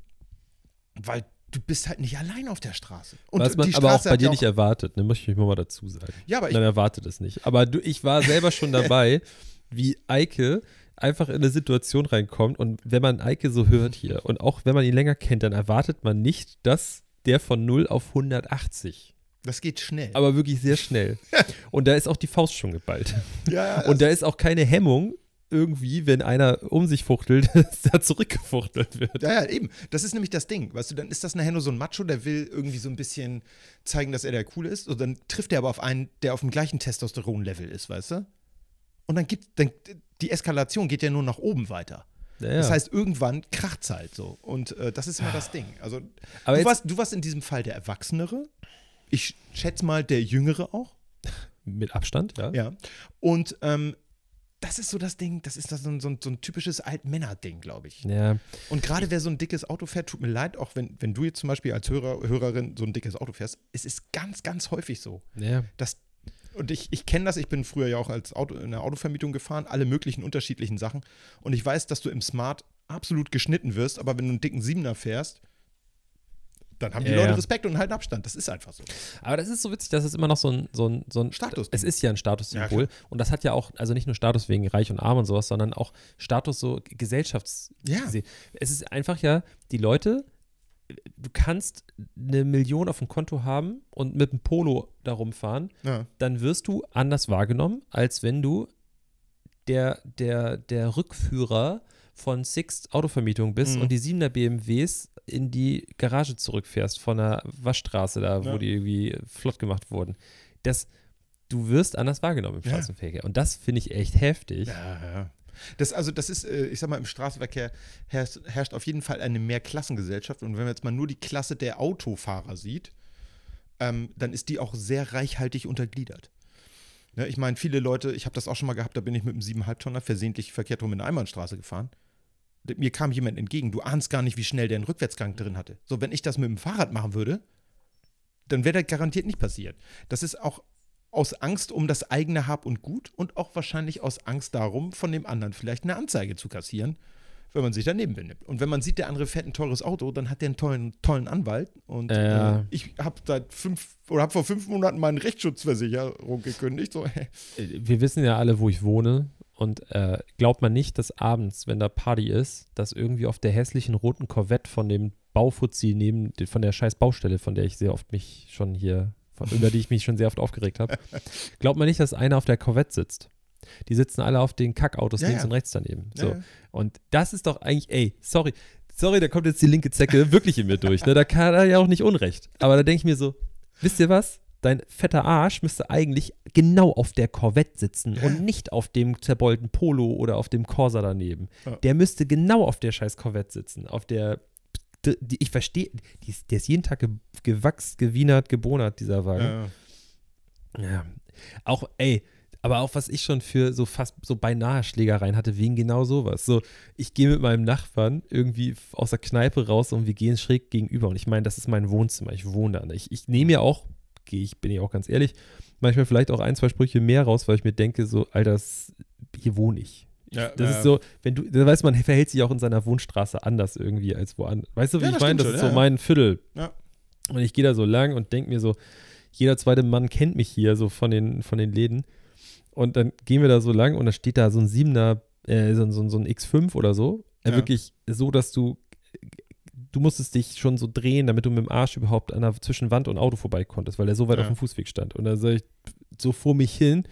Speaker 2: weil du bist halt nicht allein auf der Straße. Und
Speaker 1: Was man
Speaker 2: die
Speaker 1: aber auch bei dir nicht erwartet, ne, möchte ich mal dazu sagen.
Speaker 2: Ja, aber ich,
Speaker 1: Man erwartet es nicht. Aber du, ich war selber schon dabei, wie Eike einfach in eine Situation reinkommt und wenn man Eike so hört hier und auch wenn man ihn länger kennt, dann erwartet man nicht, dass der von 0 auf 180,
Speaker 2: das geht schnell.
Speaker 1: aber wirklich sehr schnell. Und da ist auch die Faust schon geballt.
Speaker 2: ja,
Speaker 1: Und da ist auch keine Hemmung irgendwie, wenn einer um sich fuchtelt, dass da zurückgefuchtelt wird.
Speaker 2: ja, ja, eben. Das ist nämlich das Ding. Weißt du, dann ist das nachher nur so ein Macho, der will irgendwie so ein bisschen zeigen, dass er der Coole ist. Und dann trifft er aber auf einen, der auf dem gleichen Testosteron-Level ist, weißt du? Und dann gibt, dann, die Eskalation geht ja nur nach oben weiter.
Speaker 1: Ja, ja.
Speaker 2: Das heißt, irgendwann kracht's halt so. Und äh, das ist immer das Ding. Also,
Speaker 1: aber
Speaker 2: du, warst, du warst in diesem Fall der Erwachsenere. Ich schätze mal der Jüngere auch.
Speaker 1: mit Abstand, ja.
Speaker 2: Ja. Und ähm, das ist so das Ding, das ist das so ein, so ein, so ein typisches Altmänner-Ding, glaube ich.
Speaker 1: Ja,
Speaker 2: Und gerade wer so ein dickes Auto fährt, tut mir leid, auch wenn, wenn du jetzt zum Beispiel als Hörer, Hörerin so ein dickes Auto fährst, es ist ganz, ganz häufig so.
Speaker 1: ja.
Speaker 2: Dass, und ich, ich kenne das, ich bin früher ja auch als Auto, in der Autovermietung gefahren, alle möglichen unterschiedlichen Sachen. Und ich weiß, dass du im Smart absolut geschnitten wirst, aber wenn du einen dicken Siebener fährst, Dann haben die
Speaker 1: Ja,
Speaker 2: Leute. Respekt und halten Abstand. Das ist einfach so.
Speaker 1: Aber das ist so witzig, dass es immer noch so ein, so ein, so ein
Speaker 2: Status.
Speaker 1: Es ist ja ein Statussymbol.
Speaker 2: Ja,
Speaker 1: und das hat ja auch, also nicht nur Status wegen Reich und Arm und sowas, sondern auch Status so Gesellschafts.
Speaker 2: Ja.
Speaker 1: Es ist einfach ja, die Leute, du kannst eine Million auf dem Konto haben und mit einem Polo da rumfahren,
Speaker 2: Ja.
Speaker 1: dann wirst du anders wahrgenommen, als wenn du der, der, der Rückführer von Six Autovermietung bist
Speaker 2: Mhm.
Speaker 1: und die 7er BMWs in die Garage zurückfährst von der Waschstraße da, wo
Speaker 2: Ja.
Speaker 1: die irgendwie flott gemacht wurden. Das, du wirst anders wahrgenommen im
Speaker 2: Ja.
Speaker 1: Straßenverkehr. Und das finde ich echt heftig.
Speaker 2: Ja, ja. Das, also, das ist, äh, ich sag mal, im Straßenverkehr herrscht, herrscht auf jeden Fall eine Mehrklassengesellschaft. Und wenn man jetzt mal nur die Klasse der Autofahrer sieht, ähm, dann ist die auch sehr reichhaltig untergliedert. Ne, ich meine, viele Leute, ich habe das auch schon mal gehabt, da bin ich mit einem 7,5 Tonner versehentlich verkehrt rum in eine Einbahnstraße gefahren. Mir kam jemand entgegen, du ahnst gar nicht, wie schnell der einen Rückwärtsgang drin hatte. So, wenn ich das mit dem Fahrrad machen würde, dann wäre das garantiert nicht passiert. Das ist auch aus Angst um das eigene Hab und Gut und auch wahrscheinlich aus Angst darum, von dem anderen vielleicht eine Anzeige zu kassieren, wenn man sich daneben benimmt. Und wenn man sieht, der andere fährt ein teures Auto, dann hat der einen tollen, tollen Anwalt. Und
Speaker 1: Ja.
Speaker 2: äh, ich habe seit fünf oder habe vor fünf Monaten meine Rechtsschutzversicherung gekündigt. So,
Speaker 1: Äh, Wir wissen ja alle, wo ich wohne. Und äh, glaubt man nicht, dass abends, wenn da Party ist, dass irgendwie auf der hässlichen roten Corvette von dem Baufuzzi neben, von der scheiß Baustelle, von der ich sehr oft mich schon hier, über die ich mich schon sehr oft aufgeregt habe, glaubt man nicht, dass einer auf der Corvette sitzt. Die sitzen alle auf den Kackautos
Speaker 2: Ja,
Speaker 1: links
Speaker 2: ja.
Speaker 1: und rechts daneben. So.
Speaker 2: Ja.
Speaker 1: Und das ist doch eigentlich, ey, sorry, sorry, da kommt jetzt die linke Zecke wirklich in mir durch. Ne? Da kann er ja auch nicht Unrecht. Aber da denke ich mir so, wisst ihr was? Dein fetter Arsch müsste eigentlich genau auf der Corvette sitzen und nicht auf dem zerbeulten Polo oder auf dem Corsa daneben. Der müsste genau auf der scheiß Corvette sitzen. Auf der, die, ich verstehe, der ist jeden Tag ge, gewachst, gewienert, gebonert, dieser Wagen.
Speaker 2: Ja.
Speaker 1: Ja. Auch, ey, aber auch was ich schon für so fast so beinahe Schlägereien hatte, wegen genau sowas. So, ich gehe mit meinem Nachbarn irgendwie aus der Kneipe raus und wir gehen schräg gegenüber. Und ich meine, das ist mein Wohnzimmer. Ich wohne da. Ich, ich nehme ja auch, gehe ich, bin ich auch ganz ehrlich, manchmal vielleicht auch ein, zwei Sprüche mehr raus, weil ich mir denke, so, Alter, das- hier wohne ich.
Speaker 2: Ja,
Speaker 1: Das
Speaker 2: ja.
Speaker 1: ist so, wenn du, da weiß man, verhält sich auch in seiner Wohnstraße anders irgendwie als woanders. Weißt du, wie
Speaker 2: Ja,
Speaker 1: ich
Speaker 2: das
Speaker 1: meine? Das
Speaker 2: schon,
Speaker 1: ist so mein Viertel. Und ich gehe da so lang und denke mir so, jeder zweite Mann kennt mich hier so von den, von den Läden. Und dann gehen wir da so lang und da steht da so ein Siebener, äh, so, so, so ein X5 oder so. Äh. Wirklich so, dass du, du musstest dich schon so drehen, damit du mit dem Arsch überhaupt an der, zwischen Wand und Auto vorbei konntest, weil der so weit
Speaker 2: Ja.
Speaker 1: auf dem Fußweg stand. Und da sag ich so vor mich hin,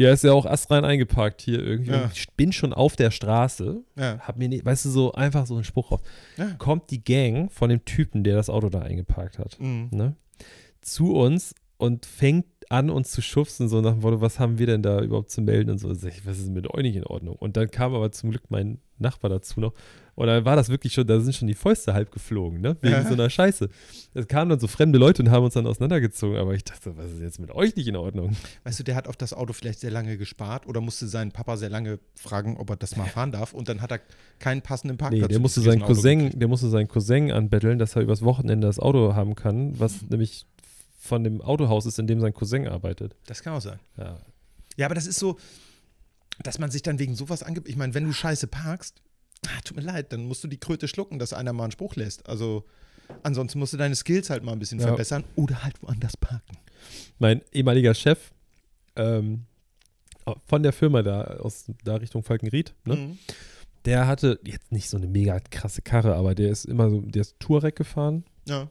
Speaker 1: ja, ist ja auch astrein eingeparkt hier irgendwie.
Speaker 2: Ja.
Speaker 1: Ich bin schon auf der Straße,
Speaker 2: Ja.
Speaker 1: hab mir, nie, weißt du, so einfach so einen Spruch raus.
Speaker 2: Ja.
Speaker 1: Kommt die Gang von dem Typen, der das Auto da eingeparkt hat
Speaker 2: Mhm.
Speaker 1: ne, zu uns und fängt an, uns zu schubsen, so nach dem Motto, was haben wir denn da überhaupt zu melden und so. Sag ich, was ist mit euch nicht in Ordnung? Und dann kam aber zum Glück mein Nachbar dazu noch. Und dann war das wirklich schon, da sind schon die Fäuste halb geflogen, ne? Wegen
Speaker 2: Ja.
Speaker 1: so einer Scheiße. Es kamen dann so fremde Leute und haben uns dann auseinandergezogen, aber ich dachte, was ist jetzt mit euch nicht in Ordnung?
Speaker 2: Weißt du, der hat auf das Auto vielleicht sehr lange gespart oder musste seinen Papa sehr lange fragen, ob er das mal fahren darf und dann hat er keinen passenden Parkplatz.
Speaker 1: Nee, der musste seinen Cousin, der musste seinen Cousin anbetteln, dass er übers Wochenende das Auto haben kann, was nämlich von dem Autohaus ist, in dem sein Cousin arbeitet.
Speaker 2: Das kann auch sein.
Speaker 1: Ja.
Speaker 2: Ja, aber das ist so, dass man sich dann wegen sowas angibt. Ich meine, wenn du scheiße parkst, ah, tut mir leid, dann musst du die Kröte schlucken, dass einer mal einen Spruch lässt. Also ansonsten musst du deine Skills halt mal ein bisschen
Speaker 1: Ja.
Speaker 2: verbessern oder halt woanders parken.
Speaker 1: mein ehemaliger Chef ähm, von der Firma da aus da Richtung Falkenried, ne?
Speaker 2: Mhm.
Speaker 1: der hatte jetzt nicht so eine mega krasse Karre, aber der ist immer so, der ist Touareg gefahren.
Speaker 2: Ja.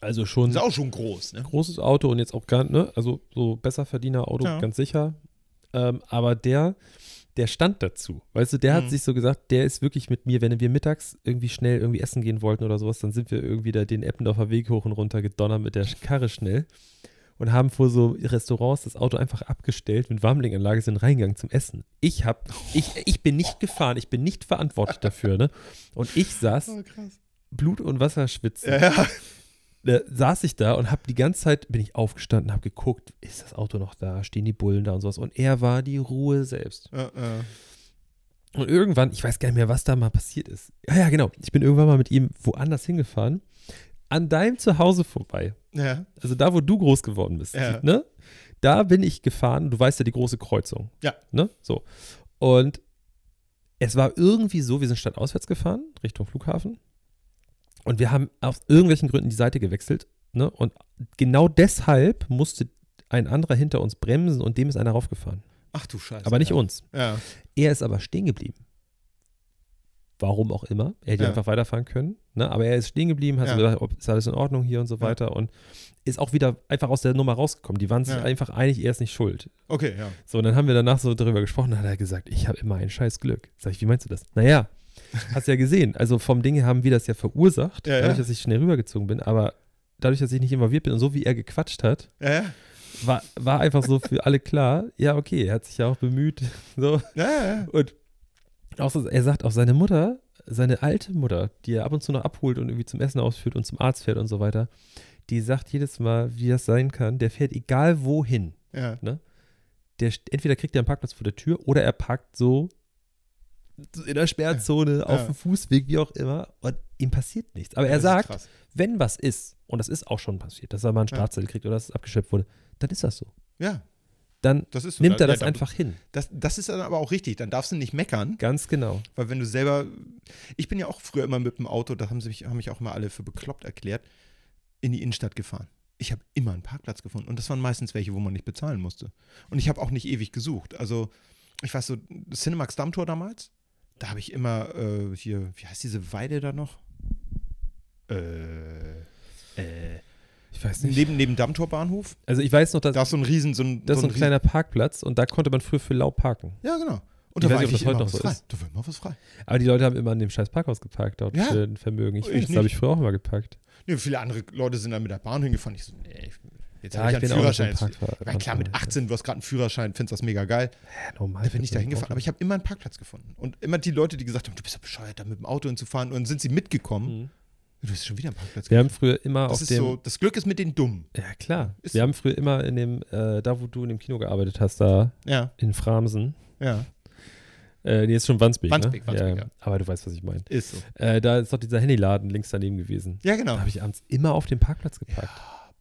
Speaker 1: Also schon
Speaker 2: Ist auch schon groß, ne?
Speaker 1: großes Auto und jetzt auch gar, ne, also so Besserverdiener Auto,
Speaker 2: Ja.
Speaker 1: ganz sicher. Ähm, aber der, der stand dazu. Weißt du, der
Speaker 2: Mhm.
Speaker 1: hat sich so gesagt, der ist wirklich mit mir, wenn wir mittags irgendwie schnell irgendwie essen gehen wollten oder sowas, dann sind wir irgendwie da den Eppendorfer Weg hoch und runter gedonnert mit der Karre schnell und haben vor so Restaurants das Auto einfach abgestellt mit Warmlinganlage sind reingegangen zum Essen. Ich hab, ich, ich bin nicht gefahren, ich bin nicht verantwortlich dafür, ne? Und ich saß
Speaker 2: Oh.
Speaker 1: Blut und Wasser schwitzen
Speaker 2: Ja, ja.
Speaker 1: Da saß ich da und habe die ganze Zeit, bin ich aufgestanden, habe geguckt, ist das Auto noch da, stehen die Bullen da und sowas. Und er war die Ruhe selbst.
Speaker 2: ja, ja.
Speaker 1: Und irgendwann, ich weiß gar nicht mehr, was da mal passiert ist. Ja, ja, genau. Ich bin irgendwann mal mit ihm woanders hingefahren, an deinem Zuhause vorbei.
Speaker 2: ja.
Speaker 1: Also da, wo du groß geworden bist.
Speaker 2: Ja.
Speaker 1: Ne? Da bin ich gefahren, du weißt ja, die große Kreuzung.
Speaker 2: Ja.
Speaker 1: Ne? So. Und es war irgendwie so, wir sind stadtauswärts gefahren, Richtung Flughafen. Und wir haben aus irgendwelchen Gründen die Seite gewechselt. Ne? Und genau deshalb musste ein anderer hinter uns bremsen und dem ist einer raufgefahren.
Speaker 2: Ach du Scheiße.
Speaker 1: Aber nicht
Speaker 2: ja.
Speaker 1: uns.
Speaker 2: Ja.
Speaker 1: Er ist aber stehen geblieben. Warum auch immer. Er hätte
Speaker 2: Ja.
Speaker 1: einfach weiterfahren können. Ne? Aber er ist stehen geblieben, hat gesagt, ob, ist alles in Ordnung hier und so weiter. Und ist auch wieder einfach aus der Nummer rausgekommen. Die waren sich einfach einig, er ist nicht schuld.
Speaker 2: Okay, ja.
Speaker 1: So, und dann haben wir danach so darüber gesprochen. Dann hat er gesagt, ich habe immer ein scheiß Glück. Sag ich, wie meinst du das? Naja, hast ja gesehen. Also vom Ding her haben wir das ja verursacht,
Speaker 2: Ja,
Speaker 1: dadurch, dass ich schnell rübergezogen bin. Aber dadurch, dass ich nicht involviert bin und so wie er gequatscht hat, war, war einfach so für alle klar, ja, okay, er hat sich ja auch bemüht. So. Und auch so, er sagt auch seine Mutter, seine alte Mutter, die er ab und zu noch abholt und irgendwie zum Essen ausführt und zum Arzt fährt und so weiter, die sagt jedes Mal, wie das sein kann, der fährt egal wohin.
Speaker 2: ja.
Speaker 1: Der, st- entweder kriegt er einen Parkplatz vor der Tür oder er parkt so in der Sperrzone, auf
Speaker 2: Ja.
Speaker 1: dem Fußweg, wie auch immer, und ihm passiert nichts. Aber er
Speaker 2: Das ist
Speaker 1: sagt, wenn was ist, und das ist auch schon passiert, dass er mal einen
Speaker 2: Ja.
Speaker 1: Strafzettel kriegt oder dass es abgeschleppt wurde, dann ist das so.
Speaker 2: Ja,
Speaker 1: Dann
Speaker 2: so.
Speaker 1: nimmt er
Speaker 2: Ja,
Speaker 1: das
Speaker 2: da-
Speaker 1: einfach hin.
Speaker 2: Das, das ist dann aber auch richtig. Dann darfst du nicht meckern,
Speaker 1: Ganz genau.
Speaker 2: weil wenn du selber. Ich bin ja auch früher immer mit dem Auto, da haben, sie mich, haben mich auch immer alle für bekloppt erklärt, in die Innenstadt gefahren. Ich habe immer einen Parkplatz gefunden. Und das waren meistens welche, wo man nicht bezahlen musste. Und ich habe auch nicht ewig gesucht. Also, ich weiß so, Cinemax Dammtor damals, da habe ich immer äh, hier, wie heißt diese Weide da noch? Äh, äh,
Speaker 1: Ich weiß
Speaker 2: neben, neben Dammtor Bahnhof.
Speaker 1: Also ich weiß noch, dass
Speaker 2: Da ist so ein Riesen, so ein.
Speaker 1: das ist
Speaker 2: so
Speaker 1: ein kleiner Parkplatz und da konnte man früher für lau parken.
Speaker 2: Ja, genau. Und
Speaker 1: Ich
Speaker 2: da
Speaker 1: weiß
Speaker 2: war
Speaker 1: nicht, ob das heute noch so
Speaker 2: frei.
Speaker 1: ist.
Speaker 2: Da war immer was frei.
Speaker 1: Aber die Leute haben immer an dem scheiß Parkhaus geparkt dort
Speaker 2: Ja.
Speaker 1: für ein Vermögen. Ich,
Speaker 2: Ich
Speaker 1: weiß, da habe
Speaker 2: nicht.
Speaker 1: ich früher auch immer geparkt.
Speaker 2: Nee, viele andere Leute sind dann mit der Bahn hingefahren. Ich so, nee, ich, jetzt
Speaker 1: Ja,
Speaker 2: habe ich
Speaker 1: ich bin
Speaker 2: einen Führerschein. Meine, klar, mit 18, du hast gerade einen Führerschein, findest das mega geil.
Speaker 1: Ja, normal.
Speaker 2: Da bin ich da hingefahren. Aber ich habe immer einen Parkplatz gefunden. Und immer die Leute, die gesagt haben, du bist ja bescheuert, da mit dem Auto hinzufahren. Und dann sind sie mitgekommen.
Speaker 1: Mhm.
Speaker 2: Du hast schon wieder einen Parkplatz
Speaker 1: Wir haben früher immer
Speaker 2: Das
Speaker 1: auf
Speaker 2: ist
Speaker 1: dem.
Speaker 2: so, das Glück ist mit den Dummen.
Speaker 1: ja, klar.
Speaker 2: Ist
Speaker 1: Wir
Speaker 2: so.
Speaker 1: haben früher immer in dem, äh, da wo du in dem Kino gearbeitet hast, da
Speaker 2: Ja,
Speaker 1: in Framsen.
Speaker 2: ja,
Speaker 1: Äh, nee, ist schon Wandsbek.
Speaker 2: Wandsbek,
Speaker 1: ne?
Speaker 2: Wandsbek,
Speaker 1: ja,
Speaker 2: ja.
Speaker 1: Aber du weißt, was ich meine.
Speaker 2: ist so.
Speaker 1: Äh, da ist doch dieser Handyladen links daneben gewesen.
Speaker 2: Ja, genau.
Speaker 1: Da habe ich abends immer auf dem Parkplatz geparkt.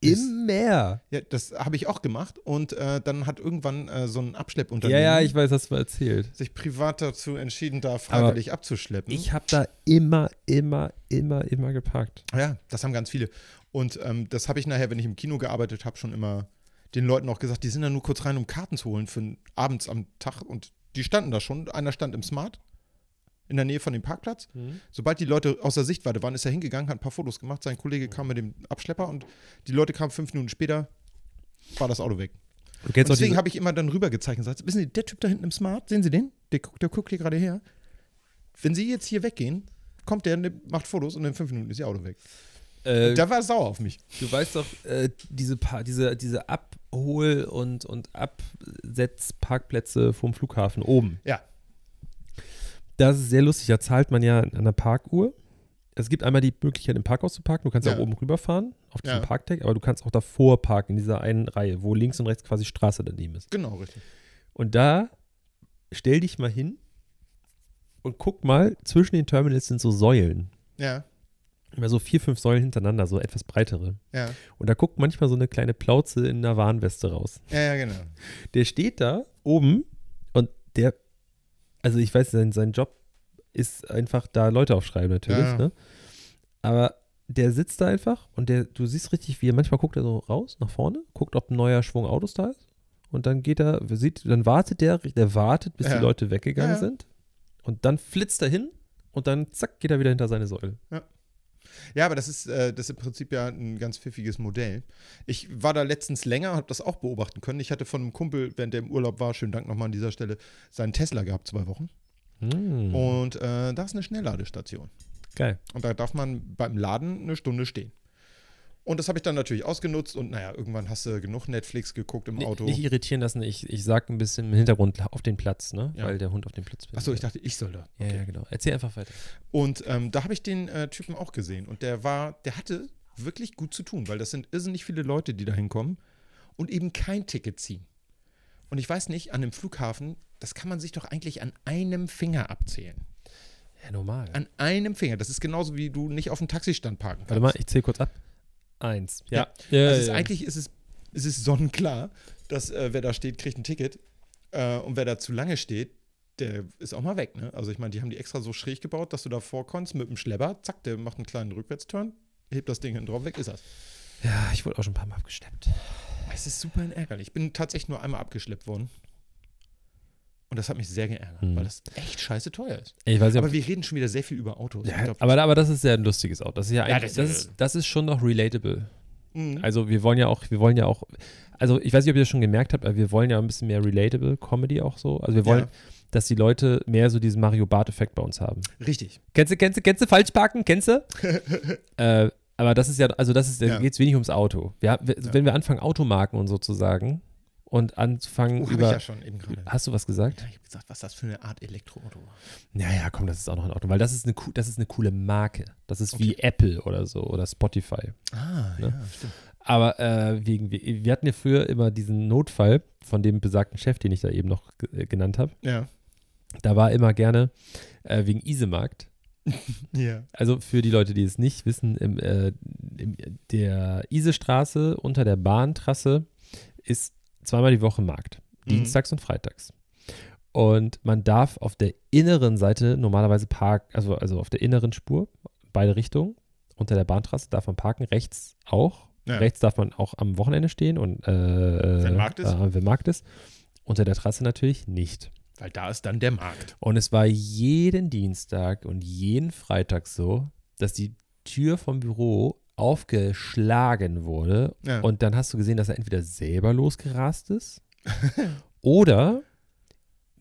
Speaker 2: Bis-
Speaker 1: Immer.
Speaker 2: Ja, das habe ich auch gemacht. Und äh, dann hat irgendwann äh, so ein
Speaker 1: Ja,
Speaker 2: Abschleppunternehmen
Speaker 1: ja, ich weiß, hast du erzählt.
Speaker 2: sich privat dazu entschieden, da freiwillig abzuschleppen.
Speaker 1: Ich habe da immer, immer, immer, immer geparkt.
Speaker 2: Ja, das haben ganz viele. Und ähm, das habe ich nachher, wenn ich im Kino gearbeitet habe, schon immer den Leuten auch gesagt, die sind da nur kurz rein, um Karten zu holen für abends am Tag. Und die standen da schon. Einer stand im Smart in der Nähe von dem Parkplatz. Sobald die Leute außer Sichtweite waren, ist er hingegangen, hat ein paar Fotos gemacht. Sein Kollege kam mit dem Abschlepper und die Leute kamen fünf Minuten später, war das Auto weg. Deswegen habe ich immer dann rübergezeichnet und gesagt, wissen Sie, der Typ da hinten im Smart, sehen Sie den? Der guckt, der guckt hier gerade her. Wenn Sie jetzt hier weggehen, kommt der, nimmt- macht Fotos und in fünf Minuten ist Ihr Auto weg.
Speaker 1: äh,
Speaker 2: Der war sauer auf mich.
Speaker 1: Du weißt doch, äh, diese, pa diese, diese Abhol- und, und Absetzparkplätze vom Flughafen oben.
Speaker 2: Ja.
Speaker 1: Das ist sehr lustig. Da zahlt man ja an einer Parkuhr. Es gibt einmal die Möglichkeit, im Parkhaus zu parken. Du kannst ja,
Speaker 2: Ja.
Speaker 1: oben rüberfahren auf diesem
Speaker 2: Ja.
Speaker 1: Parkdeck, aber du kannst auch davor parken, in dieser einen Reihe, wo links und rechts quasi Straße daneben ist.
Speaker 2: Genau, richtig.
Speaker 1: Und da stell dich mal hin und guck mal, zwischen den Terminals sind so Säulen.
Speaker 2: Ja,
Speaker 1: Immer so vier, fünf Säulen hintereinander, so etwas breitere.
Speaker 2: ja.
Speaker 1: Und da guckt manchmal so eine kleine Plauze in einer Warnweste raus.
Speaker 2: Ja, ja, genau.
Speaker 1: Der steht da oben und der, also ich weiß, sein, sein Job ist einfach da Leute aufschreiben natürlich,
Speaker 2: Ja.
Speaker 1: ne? Aber der sitzt da einfach und der, du siehst richtig, wie er manchmal guckt er so raus, nach vorne, guckt, ob ein neuer Schwung Autos da ist. Und dann geht er, sieht, dann wartet der, der wartet, bis
Speaker 2: Ja.
Speaker 1: die Leute weggegangen
Speaker 2: Ja.
Speaker 1: sind. Und dann flitzt er hin und dann zack, geht er wieder hinter seine Säule.
Speaker 2: Ja, aber das ist, äh, das ist im Prinzip ja ein ganz pfiffiges Modell. Ich war da letztens länger, habe das auch beobachten können. Ich hatte von einem Kumpel, während der im Urlaub war, schönen Dank nochmal an dieser Stelle, seinen Tesla gehabt, zwei Wochen.
Speaker 1: Hm,
Speaker 2: Und äh, da ist eine Schnellladestation.
Speaker 1: geil.
Speaker 2: Und da darf man beim Laden eine Stunde stehen. Und das habe ich dann natürlich ausgenutzt und naja, irgendwann hast du genug Netflix geguckt im Auto.
Speaker 1: Nicht irritieren lassen, ich, ich sag ein bisschen im Hintergrund auf den Platz, ne?
Speaker 2: Ja.
Speaker 1: Weil der Hund auf dem Platz
Speaker 2: Achso, ich dachte, ich soll da.
Speaker 1: Ja, ja, genau. Erzähl einfach weiter.
Speaker 2: Und ähm, da habe ich den äh, Typen auch gesehen. Und der war, der hatte wirklich gut zu tun, weil das sind irrsinnig viele Leute, die da hinkommen und eben kein Ticket ziehen. Und ich weiß nicht, an einem Flughafen, das kann man sich doch eigentlich an einem Finger abzählen.
Speaker 1: Ja, normal.
Speaker 2: An einem Finger. Das ist genauso wie du nicht auf dem Taxistand parken kannst.
Speaker 1: Warte mal, ich zähle kurz ab. Eins.
Speaker 2: Ja.
Speaker 1: ja,
Speaker 2: also es ist
Speaker 1: ja.
Speaker 2: eigentlich ist es, es ist sonnenklar, dass äh, wer da steht, kriegt ein Ticket. Äh, und wer da zu lange steht, der ist auch mal weg, ne? Also ich meine, die haben die extra so schräg gebaut, dass du da vorkommst mit dem Schlepper, zack, der macht einen kleinen Rückwärtsturn, hebt das Ding hinten drauf, weg ist das.
Speaker 1: Ja, ich wurde auch schon ein paar Mal abgeschleppt.
Speaker 2: Es ist super ärgerlich. Ich bin tatsächlich nur einmal abgeschleppt worden. Und das hat mich sehr geärgert,
Speaker 1: Mhm.
Speaker 2: weil das echt scheiße teuer ist.
Speaker 1: Ich weiß nicht,
Speaker 2: Aber wir reden schon wieder sehr viel über Autos.
Speaker 1: Ja,
Speaker 2: glaub,
Speaker 1: aber, aber das ist ja ein lustiges Auto. Das ist ja,
Speaker 2: Ja,
Speaker 1: eigentlich,
Speaker 2: das
Speaker 1: das,
Speaker 2: ist-
Speaker 1: das ist schon noch relatable.
Speaker 2: Mhm.
Speaker 1: Also wir wollen ja auch, wir wollen ja auch, also ich weiß nicht, ob ihr das schon gemerkt habt, aber wir wollen ja ein bisschen mehr relatable Comedy auch so. Also wir wollen,
Speaker 2: Ja.
Speaker 1: dass die Leute mehr so diesen Mario Bart-Effekt bei uns haben.
Speaker 2: Richtig.
Speaker 1: Kennst du, kennst du, kennst du Falschparken? Kennst du? äh, aber das ist ja, also das ist, da
Speaker 2: Ja.
Speaker 1: geht es wenig ums Auto. Wir. Wenn wir anfangen, Automarken und so zu sagen und anfangen
Speaker 2: Oh, hab ich
Speaker 1: über.
Speaker 2: ja.
Speaker 1: Hast du was gesagt?
Speaker 2: Ja, ich habe gesagt, was das für eine Art Elektroauto war.
Speaker 1: Ja, ja, komm, das ist auch noch ein Auto, weil das ist eine, das ist eine coole Marke. Das ist wie
Speaker 2: Okay.
Speaker 1: Apple oder so oder Spotify.
Speaker 2: Ah,
Speaker 1: Ne?
Speaker 2: ja, stimmt.
Speaker 1: Aber äh, wegen, wir, wir hatten ja früher immer diesen Notfall von dem besagten Chef, den ich da eben noch äh, genannt habe.
Speaker 2: Ja.
Speaker 1: Da war immer gerne äh, wegen Isemarkt.
Speaker 2: Ja.
Speaker 1: Also für die Leute, die es nicht wissen, im, äh, im, der Isestraße unter der Bahntrasse ist zweimal die Woche Markt.
Speaker 2: Mhm.
Speaker 1: Dienstags und freitags. Und man darf auf der inneren Seite normalerweise parken, also, also auf der inneren Spur, beide Richtungen, unter der Bahntrasse darf man parken, rechts auch.
Speaker 2: Ja.
Speaker 1: Rechts darf man auch am Wochenende stehen und äh,
Speaker 2: Wenn Markt ist?
Speaker 1: Äh, wenn Markt ist. Unter der Trasse natürlich nicht.
Speaker 2: Weil da ist dann der Markt.
Speaker 1: Und es war jeden Dienstag und jeden Freitag so, dass die Tür vom Büro aufgeschlagen wurde.
Speaker 2: Ja.
Speaker 1: Und dann hast du gesehen, dass er entweder selber losgerast ist oder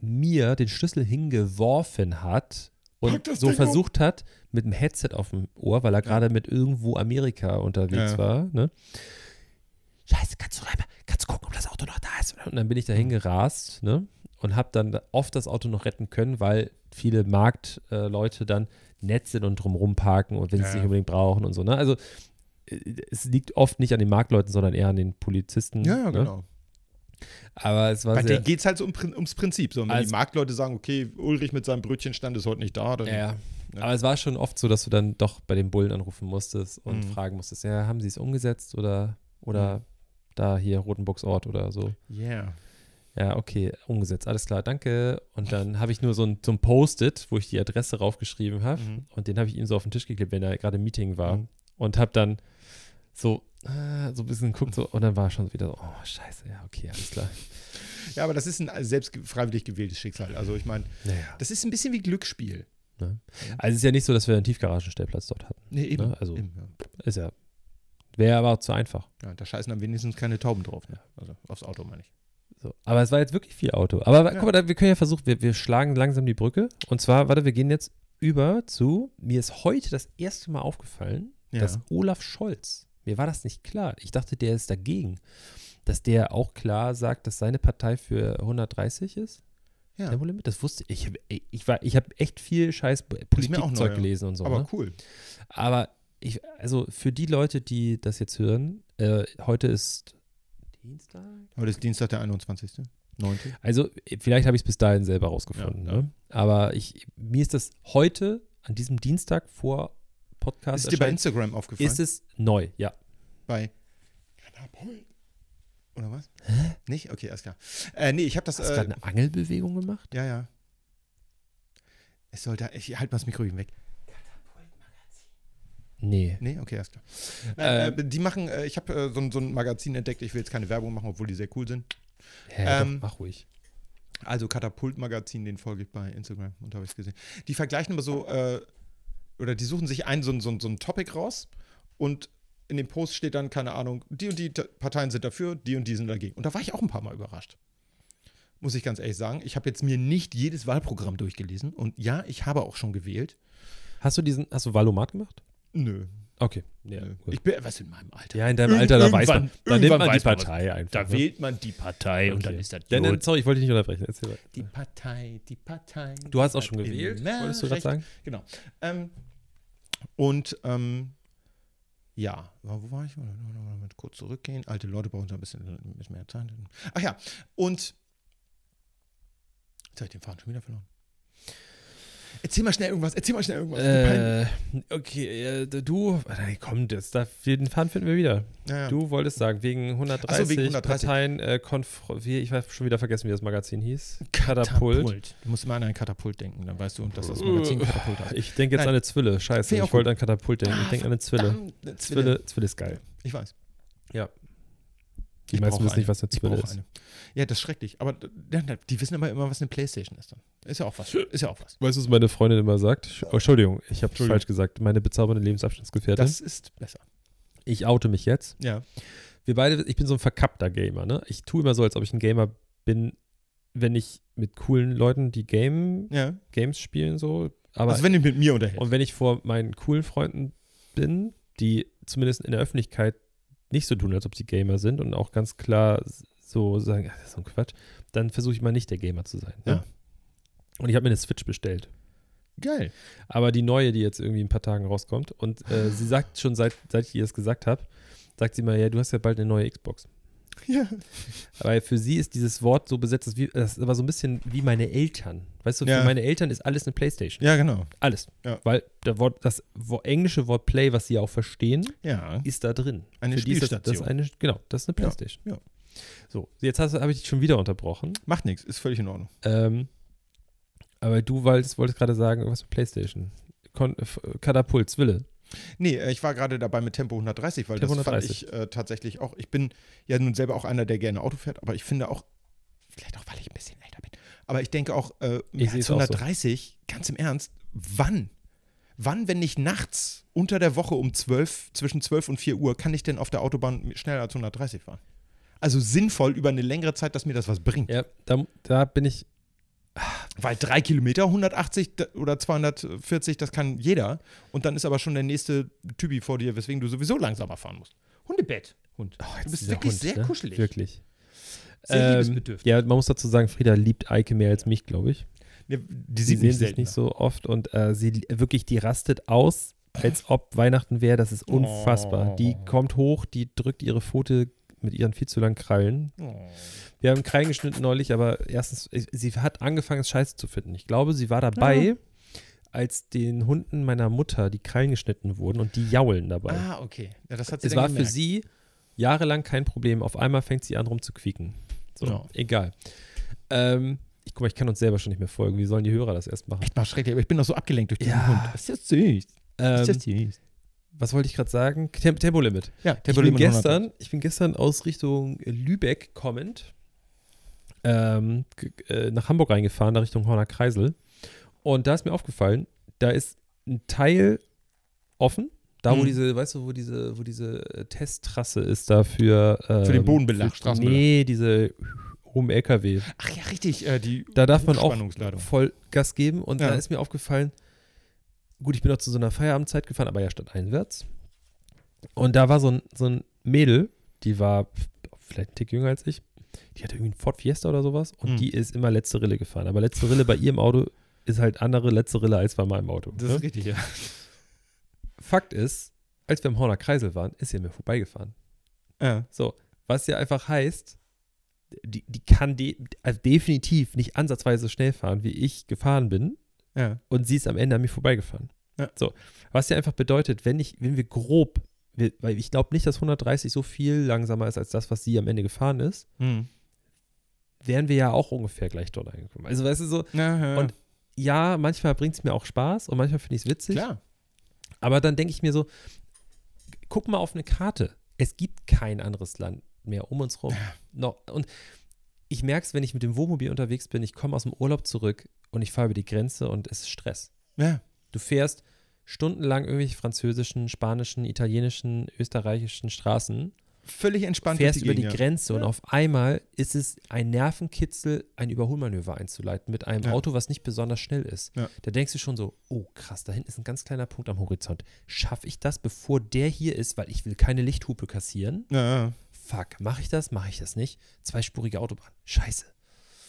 Speaker 1: mir den Schlüssel hingeworfen hat und so
Speaker 2: Ding um.
Speaker 1: versucht hat, mit dem Headset auf dem Ohr, weil er gerade mit irgendwo Amerika unterwegs
Speaker 2: Ja.
Speaker 1: war, ne? Scheiße, kannst du rein, kannst du gucken, ob das Auto noch da ist? Und dann bin ich da hingerast, ne? Und habe dann oft das Auto noch retten können, weil viele Marktleute äh, dann nett sind und drumrum parken und wenn sie es
Speaker 2: Ja.
Speaker 1: nicht unbedingt brauchen und so, ne? Also äh, es liegt oft nicht an den Marktleuten, sondern eher an den Polizisten.
Speaker 2: Ja, ja,
Speaker 1: ne?
Speaker 2: genau.
Speaker 1: Aber es war
Speaker 2: Bei
Speaker 1: sehr,
Speaker 2: denen geht es halt so um, ums Prinzip. So, wenn
Speaker 1: Also-
Speaker 2: die Marktleute sagen, okay, Ulrich mit seinem Brötchenstand ist heute nicht da, dann
Speaker 1: Ja, ja.
Speaker 2: Ja.
Speaker 1: Aber es war schon oft so, dass du dann doch bei den Bullen anrufen musstest und
Speaker 2: Mhm.
Speaker 1: fragen musstest, ja, haben sie es umgesetzt oder, oder
Speaker 2: Mhm.
Speaker 1: da hier Rotenburgsort oder so.
Speaker 2: Yeah.
Speaker 1: Ja, okay, umgesetzt, alles klar, danke. Und dann habe ich nur so ein, so ein Post-it, wo ich die Adresse raufgeschrieben habe
Speaker 2: Mhm.
Speaker 1: und den habe ich ihm so auf den Tisch geklebt, wenn er gerade im Meeting war
Speaker 2: Mhm.
Speaker 1: und habe dann so, äh, so ein bisschen geguckt so, und dann war schon wieder so, oh, scheiße, ja, okay, alles klar.
Speaker 2: Ja, aber das ist ein selbst freiwillig gewähltes Schicksal. Also ich meine,
Speaker 1: Naja.
Speaker 2: das ist ein bisschen wie Glücksspiel.
Speaker 1: Ne? Also es ist ja nicht so, dass wir einen Tiefgaragenstellplatz dort hatten.
Speaker 2: Nee, eben.
Speaker 1: Ne, also-
Speaker 2: eben ja.
Speaker 1: Ist ja, wäre aber auch zu einfach.
Speaker 2: ja, da scheißen dann wenigstens keine Tauben drauf. Ne? Also aufs Auto meine ich.
Speaker 1: So. Aber es war jetzt wirklich viel Auto. Aber
Speaker 2: Ja.
Speaker 1: guck mal, wir können ja versuchen, wir, wir schlagen langsam die Brücke. Und zwar, warte, wir gehen jetzt über zu, mir ist heute das erste Mal aufgefallen,
Speaker 2: Ja.
Speaker 1: dass Olaf Scholz, mir war das nicht klar. Ich dachte, der ist dagegen. Dass der auch klar sagt, dass seine Partei für 130 ist.
Speaker 2: Ja.
Speaker 1: Tempolimit, das wusste ich. Ich, ich, war- ich habe echt viel scheiß Politikzeug gelesen und so.
Speaker 2: aber
Speaker 1: ne?
Speaker 2: cool.
Speaker 1: Aber ich, also für die Leute, die das jetzt hören, äh, heute ist Dienstag?
Speaker 2: Heute ist Dienstag, der 21. 9.
Speaker 1: Also, vielleicht habe ich es bis dahin selber rausgefunden.
Speaker 2: Ja, ja.
Speaker 1: Ne? Aber ich, mir ist das heute, an diesem Dienstag vor Podcast,
Speaker 2: Ist dir bei Instagram aufgefallen?
Speaker 1: ist es neu, ja.
Speaker 2: bei. Oder was? Nicht? Okay, alles klar. Äh, nee, ich habe das.
Speaker 1: Hast du
Speaker 2: Äh,
Speaker 1: gerade eine Angelbewegung gemacht?
Speaker 2: ja, ja. Es sollte. Ich halte mal das Mikro eben weg.
Speaker 1: Nee.
Speaker 2: Nee, okay, alles klar.
Speaker 1: Äh,
Speaker 2: äh, die machen, äh, ich habe äh, so, ein- so ein Magazin entdeckt, ich will jetzt keine Werbung machen, obwohl die sehr cool sind.
Speaker 1: Hä,
Speaker 2: Ähm,
Speaker 1: doch, mach ruhig.
Speaker 2: Also Katapult-Magazin, den folge ich bei Instagram und habe ich gesehen. Die vergleichen immer so, äh, oder die suchen sich ein, so, ein- so, so ein Topic raus und in dem Post steht dann, keine Ahnung, die und die Parteien sind dafür, die und die sind dagegen. Und da war ich auch ein paar Mal überrascht. Muss ich ganz ehrlich sagen. Ich habe jetzt mir nicht jedes Wahlprogramm durchgelesen und ja, ich habe auch schon gewählt.
Speaker 1: Hast du diesen, hast du Valomat gemacht?
Speaker 2: Nö.
Speaker 1: Okay. Ja.
Speaker 2: Ich bin, was in meinem Alter?
Speaker 1: ja in deinem Alter, da weiß man, da nimmt man die
Speaker 2: weiß man.
Speaker 1: Partei einfach.
Speaker 2: Da
Speaker 1: ne?
Speaker 2: wählt man die Partei und dann
Speaker 1: Okay.
Speaker 2: ist das
Speaker 1: Dann, dann, sorry, ich wollte dich nicht unterbrechen. Erzähl weiter.
Speaker 2: Die Partei, die Partei.
Speaker 1: Du hast auch schon gewählt, wolltest du gerade sagen?
Speaker 2: Genau. Ähm, und ähm, ja, wo war ich? Mal kurz zurückgehen. Alte Leute brauchen da ein bisschen, ein bisschen mehr Zeit. Ach ja, und jetzt habe ich den Faden schon wieder verloren. Erzähl mal schnell irgendwas, erzähl mal schnell irgendwas.
Speaker 1: Äh, okay, äh, du, nein, komm, das, da, den Faden finden wir wieder.
Speaker 2: Ja, ja.
Speaker 1: Du wolltest sagen, wegen 130,
Speaker 2: Ach so, wegen 130.
Speaker 1: Parteien, äh, konfro- wie, ich habe schon wieder vergessen, wie das Magazin hieß. Katapult.
Speaker 2: Du musst immer an ein Katapult denken, dann weißt du, dass das Magazin Katapult hat.
Speaker 1: Ich denke jetzt
Speaker 2: Nein.
Speaker 1: an eine Zwille. Scheiße,
Speaker 2: ich
Speaker 1: wollte an Katapult denken. Ich
Speaker 2: Ah,
Speaker 1: denke an eine Zwille. Zwille, Zwille ist geil.
Speaker 2: Ich weiß.
Speaker 1: Die
Speaker 2: Ich
Speaker 1: meisten wissen nicht, was eine Zwille ist.
Speaker 2: eine. Ja, das ist schrecklich. Aber die wissen aber immer, was eine Playstation ist. Dann. Ist ja auch was. Ist ja auch was.
Speaker 1: Weißt du, was meine Freundin immer sagt? Oh, Entschuldigung, ich habe falsch gesagt. Meine bezaubernde Lebensabschnittsgefährtin.
Speaker 2: Das ist besser.
Speaker 1: ich oute mich jetzt.
Speaker 2: Ja.
Speaker 1: Wir beide, ich bin so ein verkappter Gamer, ne? Ich tue immer so, als ob ich ein Gamer bin, wenn ich mit coolen Leuten, die Game,
Speaker 2: ja.
Speaker 1: Games spielen, so. Aber
Speaker 2: also wenn du mit mir unterhältst.
Speaker 1: und wenn ich vor meinen coolen Freunden bin, die zumindest in der Öffentlichkeit nicht so tun, als ob sie Gamer sind und auch ganz klar so sagen, "Ach, das ist so ein Quatsch, dann versuche ich mal nicht der Gamer zu sein. Ne?
Speaker 2: Ja.
Speaker 1: Und ich habe mir eine Switch bestellt.
Speaker 2: Geil.
Speaker 1: Aber die neue, die jetzt irgendwie in ein paar Tagen rauskommt. Und äh, sie sagt schon, seit, seit ich ihr das gesagt habe, sagt sie mal, ja, du hast ja bald eine neue Xbox.
Speaker 2: Ja.
Speaker 1: Weil für sie ist dieses Wort so besetzt, das, wie, das ist aber so ein bisschen wie meine Eltern. Weißt du, für
Speaker 2: Ja.
Speaker 1: meine Eltern ist alles eine Playstation.
Speaker 2: Ja, genau.
Speaker 1: Alles.
Speaker 2: Ja.
Speaker 1: Weil der Wort, das englische Wort Play, was sie auch verstehen,
Speaker 2: Ja.
Speaker 1: ist da drin.
Speaker 2: Eine
Speaker 1: Für ist das, das ist
Speaker 2: Spielstation.
Speaker 1: eine, genau, das ist eine Playstation.
Speaker 2: ja.
Speaker 1: So, jetzt habe ich dich schon wieder unterbrochen.
Speaker 2: Macht nichts, ist völlig in Ordnung.
Speaker 1: Ähm, aber du wolltest, wolltest gerade sagen, was mit Playstation? Kon Katapult, Zwille.
Speaker 2: Nee, äh, ich war gerade dabei mit Tempo 130, weil
Speaker 1: Tempo
Speaker 2: das
Speaker 1: 130.
Speaker 2: fand ich äh, tatsächlich auch. Ich bin ja nun selber auch einer, der gerne Auto fährt, aber ich finde auch, vielleicht auch, weil ich ein bisschen älter bin, aber ich denke auch, äh, mehr als
Speaker 1: es auch so.
Speaker 2: 130, ganz im Ernst, wann? Wann, wenn nicht nachts unter der Woche um 12, zwischen 12 und 4 Uhr, kann ich denn auf der Autobahn schneller als 130 fahren? Also sinnvoll über eine längere Zeit, dass mir das was bringt.
Speaker 1: Ja, da, da bin ich,
Speaker 2: Weil drei Kilometer, 180 da- oder 240, das kann jeder. Und dann ist aber schon der nächste Typi vor dir, weswegen du sowieso langsamer fahren musst. Hundebett. Hund.
Speaker 1: Oh,
Speaker 2: du bist wirklich
Speaker 1: Hund,
Speaker 2: sehr
Speaker 1: ne?
Speaker 2: kuschelig.
Speaker 1: Wirklich.
Speaker 2: Sehr
Speaker 1: Ähm,
Speaker 2: liebesbedürftig.
Speaker 1: Ja, man muss dazu sagen, Frieda liebt Eike mehr als mich, glaube ich.
Speaker 2: Ja, die
Speaker 1: Sie
Speaker 2: sieht
Speaker 1: sehen sich nicht so oft und äh, sie wirklich, die rastet aus, als ob Weihnachten wäre. Das ist unfassbar. Die
Speaker 2: Oh.
Speaker 1: kommt hoch, die drückt ihre Pfote mit ihren viel zu langen Krallen.
Speaker 2: Oh.
Speaker 1: Wir haben Krallen geschnitten neulich, aber erstens, sie hat angefangen, es scheiße zu finden. Ich glaube, sie war dabei, als den Hunden meiner Mutter die Krallen geschnitten wurden und die jaulen dabei.
Speaker 2: Ah, okay. Ja, das hat sie
Speaker 1: es war für
Speaker 2: gemerkt.
Speaker 1: sie jahrelang kein Problem. Auf einmal fängt sie an rumzuquieken. So,
Speaker 2: Ja.
Speaker 1: egal. Ähm, ich guck mal, ich kann uns selber schon nicht mehr folgen. Wie sollen die Hörer das erst machen?
Speaker 2: Echt mal schrecklich, aber ich bin noch so abgelenkt durch diesen
Speaker 1: Ja.
Speaker 2: Hund. Das ist ja süß. Das ist ja
Speaker 1: Ähm,
Speaker 2: süß.
Speaker 1: Was wollte ich gerade sagen? Tem Tempolimit.
Speaker 2: Ja,
Speaker 1: Ich
Speaker 2: Tempo
Speaker 1: bin, gestern, ich bin gestern aus Richtung Lübeck kommend ähm, äh, nach Hamburg reingefahren, nach Richtung Horner Kreisel. Und da ist mir aufgefallen, da ist ein Teil offen. Da, wo
Speaker 2: Mhm.
Speaker 1: diese, weißt du, wo diese, wo diese äh, Testtrasse ist da für, ähm,
Speaker 2: Für den Bodenbelag,
Speaker 1: für-
Speaker 2: Straßenbelag.
Speaker 1: Nee, diese um LKW.
Speaker 2: Ach ja, richtig. Äh, die
Speaker 1: Da darf man auch voll Gas geben. Und
Speaker 2: Ja.
Speaker 1: da ist mir aufgefallen, gut, ich bin auch zu so einer Feierabendzeit gefahren, aber ja stadteinwärts. Und da war so ein, so ein Mädel, die war vielleicht ein Tick jünger als ich. Die hatte irgendwie einen Ford Fiesta oder sowas. Und
Speaker 2: Hm.
Speaker 1: die ist immer letzte Rille gefahren. Aber letzte Rille bei ihrem Auto ist halt andere letzte Rille als bei meinem Auto.
Speaker 2: Das
Speaker 1: ne?
Speaker 2: ist richtig, ja.
Speaker 1: Fakt ist, als wir im Horner Kreisel waren, ist sie mir vorbeigefahren.
Speaker 2: ja.
Speaker 1: So, was ja einfach heißt, die, die kann de also definitiv nicht ansatzweise so schnell fahren, wie ich gefahren bin.
Speaker 2: Ja.
Speaker 1: und sie ist am Ende an mir vorbeigefahren.
Speaker 2: Ja.
Speaker 1: So, was ja einfach bedeutet, wenn ich, wenn wir grob, wir, weil ich glaube nicht, dass 130 so viel langsamer ist als das, was sie am Ende gefahren ist,
Speaker 2: Hm.
Speaker 1: wären wir ja auch ungefähr gleich dort angekommen. Also weißt du so,
Speaker 2: ja, ja.
Speaker 1: Und- ja, manchmal bringt es mir auch Spaß und manchmal finde ich es witzig,
Speaker 2: Klar.
Speaker 1: aber dann denke ich mir so, guck mal auf eine Karte. Es gibt kein anderes Land mehr um uns rum. No, und ich merke es, wenn ich mit dem Wohnmobil unterwegs bin, ich komme aus dem Urlaub zurück und ich fahre über die Grenze und es ist Stress.
Speaker 2: Ja.
Speaker 1: Du fährst stundenlang irgendwelche französischen, spanischen, italienischen, österreichischen Straßen,
Speaker 2: Völlig entspannt.
Speaker 1: fährst
Speaker 2: durch
Speaker 1: über die
Speaker 2: Gegend,
Speaker 1: Grenze und
Speaker 2: Ja.
Speaker 1: auf einmal ist es ein Nervenkitzel, ein Überholmanöver einzuleiten mit einem
Speaker 2: Ja.
Speaker 1: Auto, was nicht besonders schnell ist.
Speaker 2: Ja.
Speaker 1: Da denkst du schon so, oh krass, da hinten ist ein ganz kleiner Punkt am Horizont. Schaffe ich das, bevor der hier ist, weil ich will keine Lichthupe kassieren? Fuck, mache ich das, mache ich das nicht? Zweispurige Autobahn, scheiße.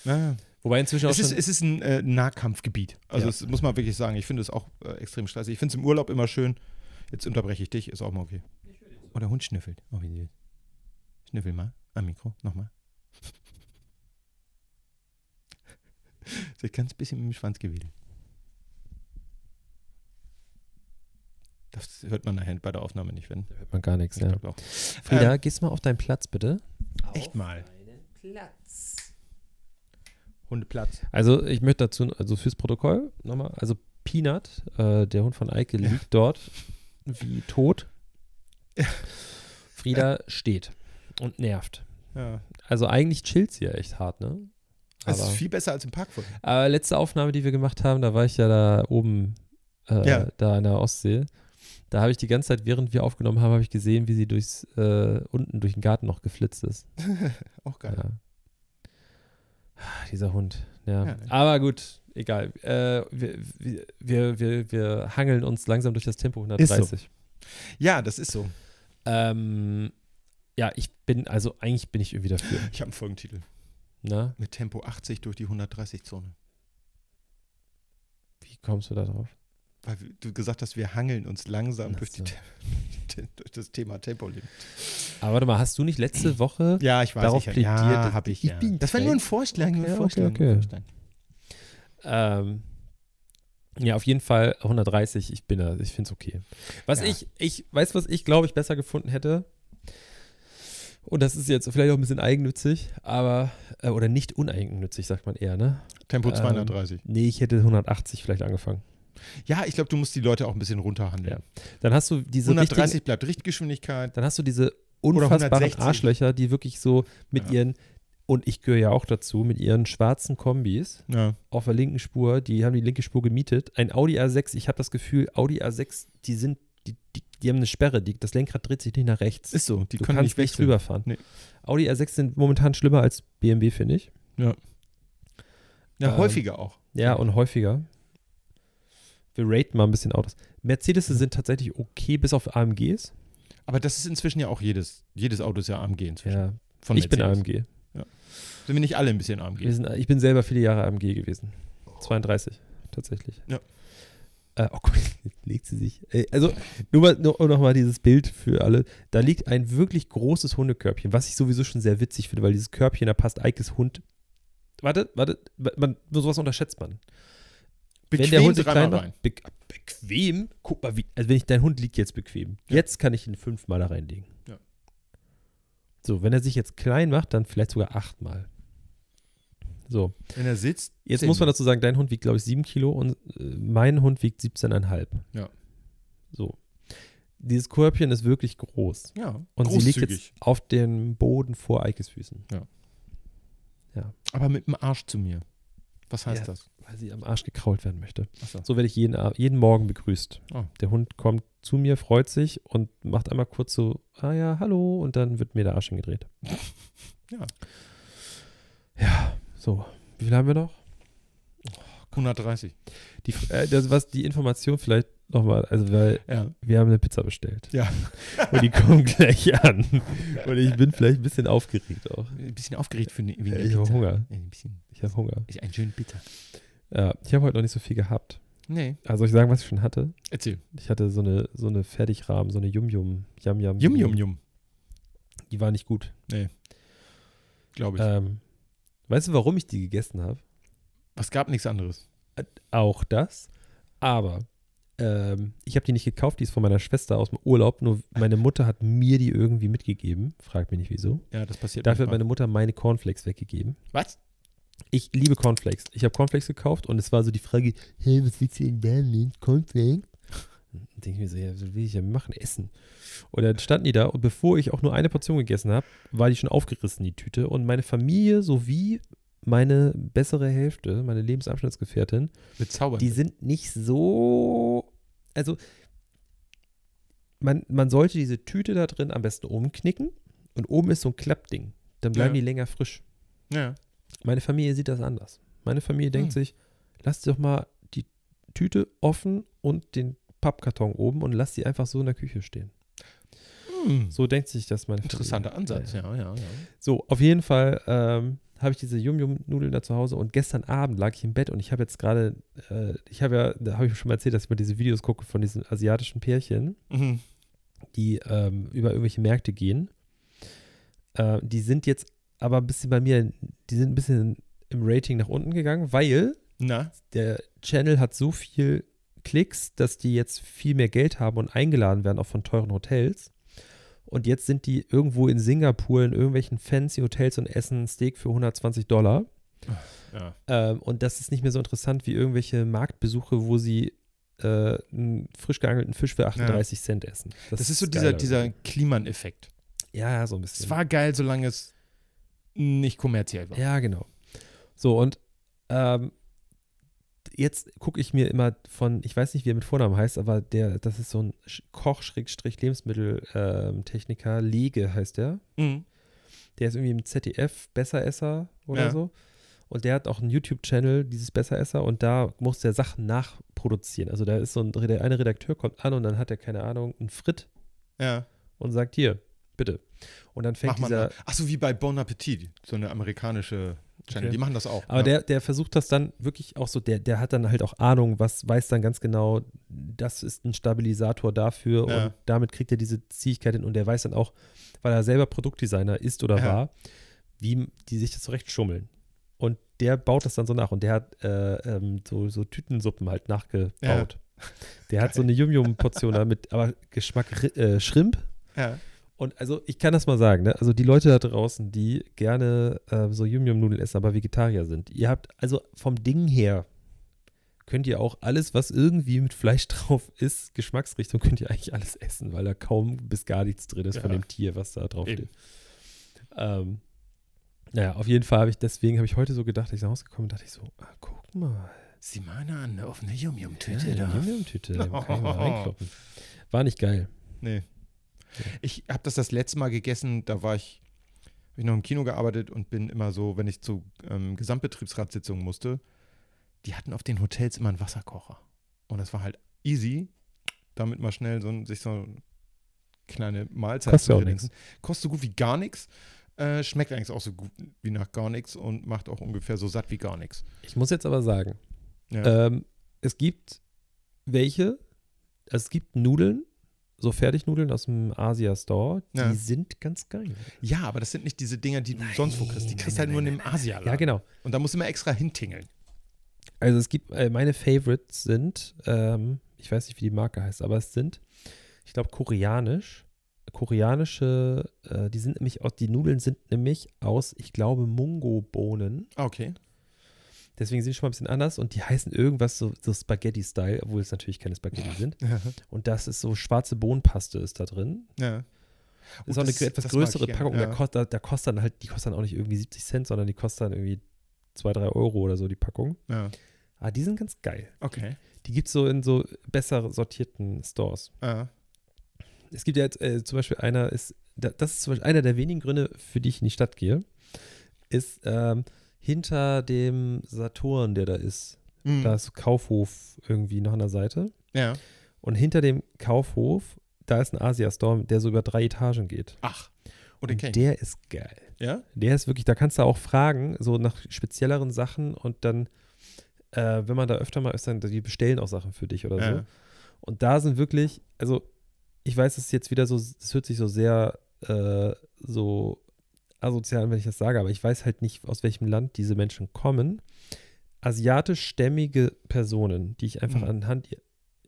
Speaker 2: ja, ja.
Speaker 1: Wobei inzwischen auch
Speaker 2: Es ist, es ist ein äh, Nahkampfgebiet. Also
Speaker 1: Ja.
Speaker 2: das muss man wirklich sagen. Ich finde es auch äh, extrem stressig. Ich finde es im Urlaub immer schön. Jetzt unterbreche ich dich, ist auch mal okay. Oh, der Hund schnüffelt. Oh, wie süß. Schnüffel mal am Mikro, nochmal. Sie hat ganz bisschen mit dem Schwanz gewedelt. Das hört man nachher bei der Aufnahme nicht, wenn.
Speaker 1: Da hört man gar nichts.
Speaker 2: Ich
Speaker 1: Ja. Frieda,
Speaker 2: Ähm,
Speaker 1: gehst mal auf deinen Platz, bitte.
Speaker 2: Echt mal.
Speaker 3: Platz.
Speaker 2: Hundeplatz.
Speaker 1: Also, ich möchte dazu, also fürs Protokoll nochmal, also Peanut, äh, der Hund von Eike,
Speaker 2: Ja.
Speaker 1: liegt dort wie tot. Frieda steht und nervt.
Speaker 2: Ja.
Speaker 1: Also, eigentlich chillt sie ja echt hart, ne?
Speaker 2: Das
Speaker 1: Aber,
Speaker 2: ist viel besser als im Park vorhin.
Speaker 1: aber letzte Aufnahme, die wir gemacht haben, da war ich ja da oben, äh,
Speaker 2: Ja.
Speaker 1: da in der Ostsee. Da habe ich die ganze Zeit, während wir aufgenommen haben, habe ich gesehen, wie sie durchs, äh, unten durch den Garten noch geflitzt ist.
Speaker 2: Auch geil.
Speaker 1: Ja. Ah, Dieser Hund. Ja.
Speaker 2: Ja.
Speaker 1: Aber gut, egal. Äh, wir, wir, wir, wir, hangeln uns langsam durch das Tempo 130.
Speaker 2: Ja, das ist so.
Speaker 1: Ähm, ja, ich bin, also eigentlich bin ich irgendwie dafür.
Speaker 2: Ich habe einen Folgentitel.
Speaker 1: Na,
Speaker 2: Mit Tempo 80 durch die 130-Zone.
Speaker 1: wie kommst du da drauf?
Speaker 2: Weil du gesagt hast, wir hangeln uns langsam
Speaker 1: Ach
Speaker 2: durch, die,
Speaker 1: so.
Speaker 2: Durch das Thema Tempolimit.
Speaker 1: Aber warte mal, hast du nicht letzte Woche
Speaker 2: Ja, ich weiß.
Speaker 1: Darauf
Speaker 2: ich,
Speaker 1: plädiert,
Speaker 2: ja, habe ich.
Speaker 1: ich
Speaker 2: ja.
Speaker 1: bin
Speaker 2: das war nur ein. Vorschlag. Nur ein
Speaker 1: Okay, okay,
Speaker 2: Vorschlag,
Speaker 1: okay.
Speaker 2: Vorschlag.
Speaker 1: Ähm, ja, auf jeden Fall 130, ich bin da, ich finde es okay. Was
Speaker 2: Ja.
Speaker 1: ich, ich, weißt du, was ich glaube ich besser gefunden hätte? Und das ist jetzt vielleicht auch ein bisschen eigennützig, aber, äh, oder nicht uneigennützig, sagt man eher, ne?
Speaker 2: Tempo
Speaker 1: Ähm,
Speaker 2: 230.
Speaker 1: Nee, ich hätte 180 vielleicht angefangen.
Speaker 2: Ja, ich glaube, du musst die Leute auch ein bisschen runterhandeln.
Speaker 1: Dann hast du diese
Speaker 2: 130
Speaker 1: richtigen,
Speaker 2: bleibt Richtgeschwindigkeit.
Speaker 1: dann hast du diese unfassbaren
Speaker 2: 160.
Speaker 1: Arschlöcher, die wirklich so mit
Speaker 2: Ja.
Speaker 1: ihren, und ich gehöre ja auch dazu, mit ihren schwarzen Kombis
Speaker 2: Ja.
Speaker 1: auf der linken Spur, die haben die linke Spur gemietet. Ein Audi A6, ich habe das Gefühl, Audi A6, die sind, die, die, die haben eine Sperre, die, das Lenkrad dreht sich nicht nach rechts.
Speaker 2: Ist so. Die
Speaker 1: du
Speaker 2: können
Speaker 1: kannst
Speaker 2: nicht
Speaker 1: nicht rüberfahren.
Speaker 2: Nee.
Speaker 1: Audi A6 sind momentan schlimmer als BMW, finde ich.
Speaker 2: Ja,
Speaker 1: Ähm,
Speaker 2: häufiger auch.
Speaker 1: Ja, und häufiger. Wir raten mal ein bisschen Autos. Mercedes sind tatsächlich okay, bis auf AMGs.
Speaker 2: Aber das ist inzwischen ja auch jedes, jedes Auto ist ja AMG inzwischen.
Speaker 1: Ja,
Speaker 2: Von
Speaker 1: ich bin
Speaker 2: Mercedes.
Speaker 1: AMG.
Speaker 2: Sind wir nicht alle ein bisschen AMG?
Speaker 1: Sind, ich bin selber viele Jahre AMG gewesen. 32, tatsächlich.
Speaker 2: Ja.
Speaker 1: Äh, oh Gott, jetzt legt sie sich. Äh, also, nur, mal, nur noch mal dieses Bild für alle. Da liegt ein wirklich großes Hundekörbchen, was ich sowieso schon sehr witzig finde, weil dieses Körbchen, da passt Eikes Hund. Warte, warte, man, sowas unterschätzt man. Wenn der Hund klein
Speaker 2: rein.
Speaker 1: macht, be bequem, guck mal, wie, also wenn ich, dein Hund liegt jetzt bequem.
Speaker 2: Ja.
Speaker 1: Jetzt kann ich ihn fünfmal da reinlegen.
Speaker 2: Ja.
Speaker 1: So, wenn er sich jetzt klein macht, dann vielleicht sogar achtmal. So,
Speaker 2: Wenn er sitzt.
Speaker 1: jetzt
Speaker 2: zehn
Speaker 1: muss man dazu sagen, dein Hund wiegt, glaube ich, sieben Kilo und äh, mein Hund wiegt 17,5.
Speaker 2: Ja.
Speaker 1: So. Dieses Körbchen ist wirklich groß.
Speaker 2: Ja,
Speaker 1: Und sie liegt
Speaker 2: großzügig.
Speaker 1: jetzt auf dem Boden vor Eikes Füßen.
Speaker 2: Aber mit dem Arsch zu mir. Was heißt
Speaker 1: Ja.
Speaker 2: das?
Speaker 1: Weil sie am Arsch gekrault werden möchte.
Speaker 2: Achso.
Speaker 1: So werde ich jeden, jeden Morgen begrüßt.
Speaker 2: Oh.
Speaker 1: Der Hund kommt zu mir, freut sich und macht einmal kurz so, ah ja, hallo, und dann wird mir der Arsch hingedreht.
Speaker 2: Ja.
Speaker 1: Ja, so. Wie viel haben wir noch?
Speaker 2: 130.
Speaker 1: Die, äh, das, was die Information vielleicht nochmal, also weil
Speaker 2: Ja.
Speaker 1: wir haben eine Pizza bestellt.
Speaker 2: Ja.
Speaker 1: Und die kommen gleich an. Und ich bin vielleicht ein bisschen aufgeregt auch.
Speaker 2: Ein bisschen aufgeregt für ne, wegen
Speaker 1: Ja,
Speaker 2: der
Speaker 1: ich habe
Speaker 2: Pizza.
Speaker 1: Hunger.
Speaker 2: Ein bisschen.
Speaker 1: Ich habe Hunger.
Speaker 2: Ist ein schön bitter.
Speaker 1: Ja, ich habe heute noch nicht so viel gehabt.
Speaker 2: Nee.
Speaker 1: Also soll ich sagen, was ich schon hatte?
Speaker 2: Erzähl.
Speaker 1: Ich hatte so eine, so eine Fertigrahmen, so eine Yum-Yum, Yum-Yum.
Speaker 2: Yum, yum, yum.
Speaker 1: Die war nicht gut.
Speaker 2: Glaube ich.
Speaker 1: Ähm, weißt du, warum ich die gegessen habe?
Speaker 2: Was gab nichts anderes.
Speaker 1: Auch das. Aber ähm, ich habe die nicht gekauft, die ist von meiner Schwester aus dem Urlaub. Nur meine Mutter hat mir die irgendwie mitgegeben. Frag mich nicht wieso.
Speaker 2: Ja, das passiert
Speaker 1: Dafür hat meine Mutter meine Cornflakes weggegeben.
Speaker 2: Was?
Speaker 1: Ich liebe Cornflakes. Ich habe Cornflakes gekauft und es war so die Frage, hey, was willst du denn damit? Cornflakes? Dann denke ich mir so, ja, was will ich ja machen? Essen. Und dann standen die da und bevor ich auch nur eine Portion gegessen habe, war die schon aufgerissen, die Tüte. Und meine Familie sowie meine bessere Hälfte, meine Lebensabschnittsgefährtin,
Speaker 2: Bezaubert.
Speaker 1: die sind nicht so. Also, man, man sollte diese Tüte da drin am besten umknicken und oben ist so ein Klappding. Dann bleiben
Speaker 2: Ja.
Speaker 1: die länger frisch.
Speaker 2: ja.
Speaker 1: Meine Familie sieht das anders. Meine Familie denkt
Speaker 2: Hm.
Speaker 1: sich, lass doch mal die Tüte offen und den Pappkarton oben und lass die einfach so in der Küche stehen.
Speaker 2: Hm.
Speaker 1: So denkt sich das meine Familie.
Speaker 2: Interessanter Ansatz,
Speaker 1: Ja,
Speaker 2: ja, ja, ja.
Speaker 1: So, auf jeden Fall ähm, habe ich diese Yum-Yum-Nudeln da zu Hause und gestern Abend lag ich im Bett und ich habe jetzt gerade, äh, ich habe ja, da habe ich schon mal erzählt, dass ich mal diese Videos gucke von diesen asiatischen Pärchen,
Speaker 2: Mhm.
Speaker 1: die ähm, über irgendwelche Märkte gehen. Äh, die sind jetzt aber ein bisschen bei mir, die sind ein bisschen im Rating nach unten gegangen, weil
Speaker 2: Na?
Speaker 1: der Channel hat so viel Klicks, dass die jetzt viel mehr Geld haben und eingeladen werden, auch von teuren Hotels. Und jetzt sind die irgendwo in Singapur in irgendwelchen fancy Hotels und essen ein Steak für 120 Dollar.
Speaker 2: Ja.
Speaker 1: Ähm, und das ist nicht mehr so interessant wie irgendwelche Marktbesuche, wo sie äh, einen frisch geangelten Fisch für 38 Cent essen.
Speaker 2: Das, ist so dieser,
Speaker 1: also.
Speaker 2: dieser Kliman-Effekt.
Speaker 1: Ja, ja, so ein bisschen.
Speaker 2: Es war geil, solange es nicht kommerziell war.
Speaker 1: Ja, genau. So, und ähm, jetzt gucke ich mir immer von, ich weiß nicht, wie er mit Vornamen heißt, aber der, das ist so ein Koch-Lebensmitteltechniker, Lege heißt der.
Speaker 2: Mhm.
Speaker 1: Der ist irgendwie im ZDF Besseresser oder
Speaker 2: Ja.
Speaker 1: so. Und der hat auch einen YouTube-Channel, dieses Besseresser, und da muss der Sachen nachproduzieren. Also da ist so ein, der eine Redakteur kommt an und dann hat er, keine Ahnung, einen Frit
Speaker 2: Ja.
Speaker 1: und sagt, hier, bitte. Und dann fängt
Speaker 2: Mach
Speaker 1: dieser,
Speaker 2: mal. Ach so, wie bei Bon Appetit, so eine amerikanische Channel.
Speaker 1: Okay.
Speaker 2: Die machen das auch.
Speaker 1: Aber
Speaker 2: ja.
Speaker 1: der, der versucht das dann wirklich auch so, der, der hat dann halt auch Ahnung, was weiß dann ganz genau, das ist ein Stabilisator dafür
Speaker 2: Ja.
Speaker 1: und damit kriegt er diese Zähigkeit hin und der weiß dann auch, weil er selber Produktdesigner ist oder
Speaker 2: Ja.
Speaker 1: war, wie die sich das zurechtschummeln. Und der baut das dann so nach und der hat äh, ähm, so, so Tütensuppen halt nachgebaut. Der hat so eine Yum-Yum-Portion da mit, aber Geschmack äh, Shrimp
Speaker 2: ja.
Speaker 1: Und also ich kann das mal sagen, ne? also die Leute da draußen, die gerne äh, so Yum-Yum-Nudeln essen, aber Vegetarier sind, ihr habt also vom Ding her, könnt ihr auch alles, was irgendwie mit Fleisch drauf ist, Geschmacksrichtung, könnt ihr eigentlich alles essen, weil da kaum bis gar nichts drin ist von
Speaker 2: Ja.
Speaker 1: dem Tier, was da drauf
Speaker 2: Eben.
Speaker 1: steht. Ähm, naja, auf jeden Fall habe ich, deswegen habe ich heute so gedacht, als ich nach Hause gekommen bin, dachte ich so, ah, guck mal,
Speaker 2: Sieh mal eine an, eine offene
Speaker 1: ja,
Speaker 2: Yum-Yum-Tüte
Speaker 1: eine
Speaker 2: da.
Speaker 1: Yum-Yum-Tüte, da kann ich mal reinkloppen. War nicht geil.
Speaker 2: Nee. Ich habe das das letzte Mal gegessen, da war ich, habe ich noch im Kino gearbeitet und bin immer so, wenn ich zu ähm, Gesamtbetriebsratssitzungen musste, die hatten auf den Hotels immer einen Wasserkocher. Und das war halt easy, damit mal schnell so, ein- sich so eine kleine Mahlzeit
Speaker 1: Kostet
Speaker 2: zu kredenzen. Kostet so gut wie gar nichts. Äh, schmeckt eigentlich auch so gut wie nach gar nichts und macht auch ungefähr so satt wie gar nichts.
Speaker 1: Ich muss jetzt aber sagen,
Speaker 2: Ja.
Speaker 1: Ähm, es gibt welche, es gibt Nudeln, so Fertignudeln aus dem Asia-Store, die
Speaker 2: Ja.
Speaker 1: sind ganz geil.
Speaker 2: ja, aber das sind nicht diese Dinger, die du sonst wo kriegst. Die
Speaker 1: Nein,
Speaker 2: kriegst
Speaker 1: nein,
Speaker 2: halt nur in
Speaker 1: nein,
Speaker 2: dem Asialaden.
Speaker 1: Ja, genau.
Speaker 2: Und da musst du immer extra hintingeln.
Speaker 1: Also es gibt, äh, meine Favorites sind, ähm, ich weiß nicht, wie die Marke heißt, aber es sind, ich glaube, koreanisch. Koreanische, äh, die sind nämlich aus, die Nudeln sind nämlich aus, ich glaube, Mungo-Bohnen.
Speaker 2: Ah, okay.
Speaker 1: Deswegen sind die schon mal ein bisschen anders und die heißen irgendwas so, so Spaghetti-Style, obwohl es natürlich keine Spaghetti sind. Und das ist so schwarze Bohnenpaste ist da drin.
Speaker 2: Ja.
Speaker 1: Das ist
Speaker 2: Oh,
Speaker 1: auch eine
Speaker 2: das-
Speaker 1: etwas
Speaker 2: das mag
Speaker 1: größere Packung.
Speaker 2: ja.
Speaker 1: Da, kostet, da, da kostet dann halt, die kostet dann auch nicht irgendwie 70 Cent, sondern die kostet dann irgendwie 2, 3 Euro oder so, die Packung.
Speaker 2: Ja.
Speaker 1: Ah, die sind ganz geil.
Speaker 2: Okay.
Speaker 1: Die gibt es so in so besser sortierten Stores.
Speaker 2: Ah.
Speaker 1: Es gibt ja jetzt äh, zum Beispiel einer, ist, da, das ist zum Beispiel einer der wenigen Gründe, für die ich in die Stadt gehe, ist ähm, hinter dem Saturn, der da ist.
Speaker 2: Mhm.
Speaker 1: Da ist Kaufhof irgendwie noch an der Seite.
Speaker 2: Ja.
Speaker 1: Und hinter dem Kaufhof, da ist ein Asia-Store, der so über drei Etagen geht.
Speaker 2: Ach. Und den
Speaker 1: Und der ist geil.
Speaker 2: Ja?
Speaker 1: Der ist wirklich, da kannst du auch fragen, so nach spezielleren Sachen und dann, äh, wenn man da öfter mal ist, dann die bestellen auch Sachen für dich oder so.
Speaker 2: Ja.
Speaker 1: Und da sind wirklich, also ich weiß, es ist jetzt wieder so, es hört sich so sehr äh, so asozial an, wenn ich das sage, aber ich weiß halt nicht, aus welchem Land diese Menschen kommen. Asiatischstämmige Personen, die ich einfach
Speaker 2: Mhm.
Speaker 1: anhand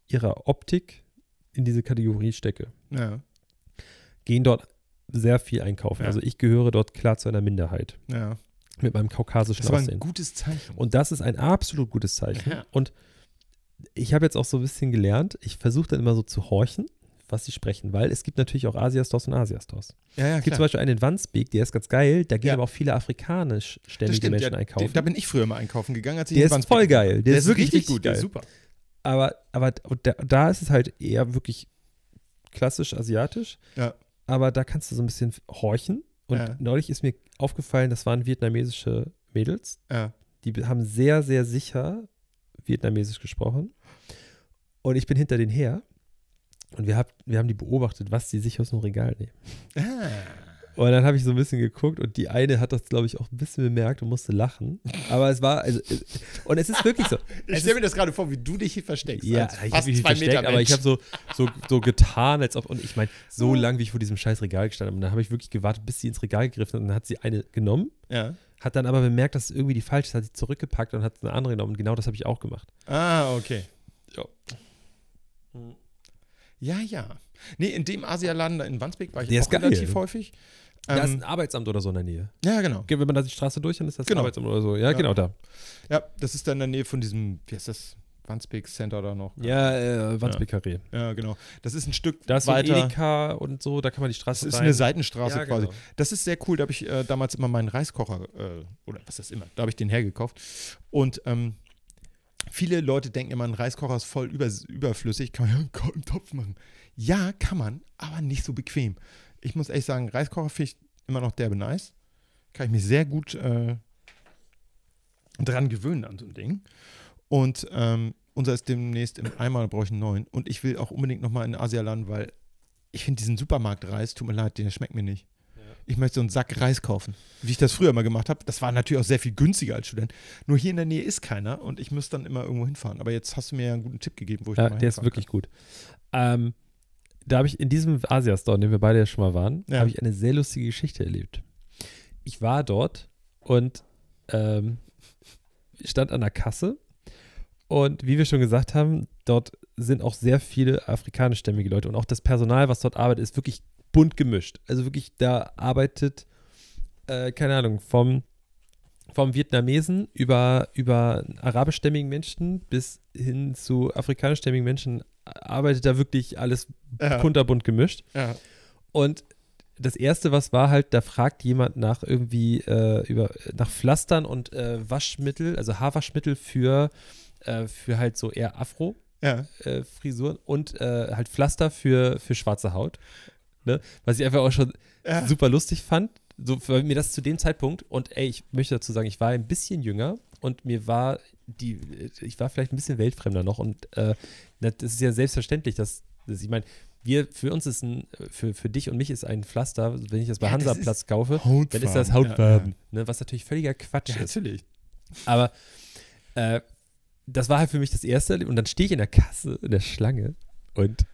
Speaker 1: ihrer Optik in diese Kategorie stecke,
Speaker 2: Ja.
Speaker 1: gehen dort sehr viel einkaufen.
Speaker 2: Ja.
Speaker 1: Also ich gehöre dort klar zu einer Minderheit
Speaker 2: Ja.
Speaker 1: mit meinem
Speaker 2: Das
Speaker 1: kaukasischen
Speaker 2: ist aber ein
Speaker 1: Aussehen.
Speaker 2: gutes Zeichen.
Speaker 1: Und das ist ein absolut gutes Zeichen. Und ich habe jetzt auch so ein bisschen gelernt, ich versuche dann immer so zu horchen, was sie sprechen, weil es gibt natürlich auch Asiastores und Asiastores.
Speaker 2: ja, ja,
Speaker 1: Es gibt zum Beispiel einen in Wandsbek, der ist ganz geil, da gehen
Speaker 2: Ja.
Speaker 1: aber auch viele afrikanischstämmige Menschen
Speaker 2: ja,
Speaker 1: einkaufen.
Speaker 2: Da bin ich früher mal einkaufen gegangen, als ich
Speaker 1: Der
Speaker 2: in
Speaker 1: ist
Speaker 2: Wandsbek
Speaker 1: voll geil. Der
Speaker 2: Der,
Speaker 1: ist
Speaker 2: ist
Speaker 1: wirklich
Speaker 2: gut, der ist
Speaker 1: geil.
Speaker 2: super.
Speaker 1: aber aber da, da ist es halt eher wirklich klassisch asiatisch.
Speaker 2: Ja.
Speaker 1: Aber da kannst du so ein bisschen horchen. Und
Speaker 2: Ja.
Speaker 1: neulich ist mir aufgefallen, das waren vietnamesische Mädels.
Speaker 2: Ja.
Speaker 1: Die haben sehr, sehr sicher Vietnamesisch gesprochen. Und ich bin hinter denen her. Und wir, hab, wir haben die beobachtet, was die sich aus dem Regal nehmen.
Speaker 2: Ah.
Speaker 1: Und dann habe ich so ein bisschen geguckt und die eine hat das, glaube ich, auch ein bisschen bemerkt und musste lachen. Aber es war, also, äh, und es ist wirklich so.
Speaker 2: Ich stelle mir das gerade vor, wie du dich hier versteckst.
Speaker 1: Ja,
Speaker 2: als
Speaker 1: ich
Speaker 2: fast
Speaker 1: habe mich versteckt,
Speaker 2: Meter
Speaker 1: aber ich habe so, so, so getan, als ob, und ich meine, so lang, wie ich vor diesem scheiß Regal gestanden habe. Und dann habe ich wirklich gewartet, bis sie ins Regal gegriffen hat. Und dann hat sie eine genommen,
Speaker 2: Ja.
Speaker 1: hat dann aber bemerkt, dass es irgendwie die falsche ist, hat sie zurückgepackt und hat eine andere genommen. Und genau das habe ich auch gemacht.
Speaker 2: Ah, okay. Ja, ja. Nee, in dem Asialaden da in Wandsbek war ich
Speaker 1: Der
Speaker 2: auch relativ häufig.
Speaker 1: Da ist
Speaker 2: Ähm,
Speaker 1: ein Arbeitsamt oder so in der Nähe.
Speaker 2: ja, genau.
Speaker 1: Wenn man da die Straße durch, dann ist das
Speaker 2: Genau.
Speaker 1: Arbeitsamt oder so. Ja,
Speaker 2: Ja.
Speaker 1: genau da.
Speaker 2: Ja, das ist dann in der Nähe von diesem, wie heißt das? Wandsbek Center da noch.
Speaker 1: Ja, äh, Wandsbek Karree.
Speaker 2: Ja, genau. Das ist ein Stück
Speaker 1: Da ist so
Speaker 2: weiter.
Speaker 1: Edeka und so, da kann man die
Speaker 2: das
Speaker 1: Straße
Speaker 2: ist
Speaker 1: rein.
Speaker 2: eine Seitenstraße
Speaker 1: Ja,
Speaker 2: quasi.
Speaker 1: genau.
Speaker 2: Das ist sehr cool. Da habe ich äh, damals immer meinen Reiskocher, äh, oder was ist das immer, da habe ich den hergekauft. Und ähm, viele Leute denken immer, ein Reiskocher ist voll über, überflüssig, kann man ja einen Topf machen. Ja, kann man, aber nicht so bequem. Ich muss ehrlich sagen, Reiskocher finde ich immer noch derbe nice. Kann ich mich sehr gut äh, dran gewöhnen an so ein Ding. Und ähm, unser ist demnächst im da brauche ich einen neuen. Und ich will auch unbedingt nochmal in Asialand, weil ich finde diesen Supermarktreis, tut mir leid, der schmeckt mir nicht. Ich möchte so einen Sack Reis kaufen. Wie ich das früher mal gemacht habe. Das war natürlich auch sehr viel günstiger als Student. Nur hier in der Nähe ist keiner und ich muss dann immer irgendwo hinfahren. Aber jetzt hast du mir ja einen guten Tipp gegeben, wo ich
Speaker 1: Ja,
Speaker 2: mal
Speaker 1: der ist wirklich gut. Ähm, da habe ich in diesem Asia-Store, in dem wir beide ja schon mal waren,
Speaker 2: Ja.
Speaker 1: habe ich eine sehr lustige Geschichte erlebt. Ich war dort und ähm, stand an der Kasse und wie wir schon gesagt haben, dort sind auch sehr viele afrikanischstämmige Leute und auch das Personal, was dort arbeitet, ist wirklich bunt gemischt. Also wirklich, da arbeitet, äh, keine Ahnung, vom, vom Vietnamesen über, über arabischstämmigen Menschen bis hin zu afrikanischstämmigen Menschen arbeitet da wirklich alles
Speaker 2: Ja.
Speaker 1: kunterbunt gemischt.
Speaker 2: Ja.
Speaker 1: Und das erste, was war halt, da fragt jemand nach irgendwie äh, über nach Pflastern und äh, Waschmittel, also Haarwaschmittel für, äh, für halt so eher Afro.
Speaker 2: Ja.
Speaker 1: Äh, Frisuren und äh, halt Pflaster für, für schwarze Haut. Ne? Was ich einfach auch schon
Speaker 2: Ja.
Speaker 1: super lustig fand. So für mir das zu dem Zeitpunkt. Und ey, ich möchte dazu sagen, ich war ein bisschen jünger und mir war die, ich war vielleicht ein bisschen weltfremder noch. Und äh, das ist ja selbstverständlich, dass, dass ich meine, wir, für uns ist ein, für, für dich und mich ist ein Pflaster, wenn ich das bei
Speaker 2: Ja,
Speaker 1: Hansaplatz kaufe,
Speaker 2: Hautfarben.
Speaker 1: dann ist das
Speaker 2: Ja,
Speaker 1: Hautfarben. Ne, was natürlich völliger Quatsch
Speaker 2: Ja,
Speaker 1: ist.
Speaker 2: natürlich.
Speaker 1: Aber äh, das war halt für mich das Erste. Und dann stehe ich in der Kasse, in der Schlange und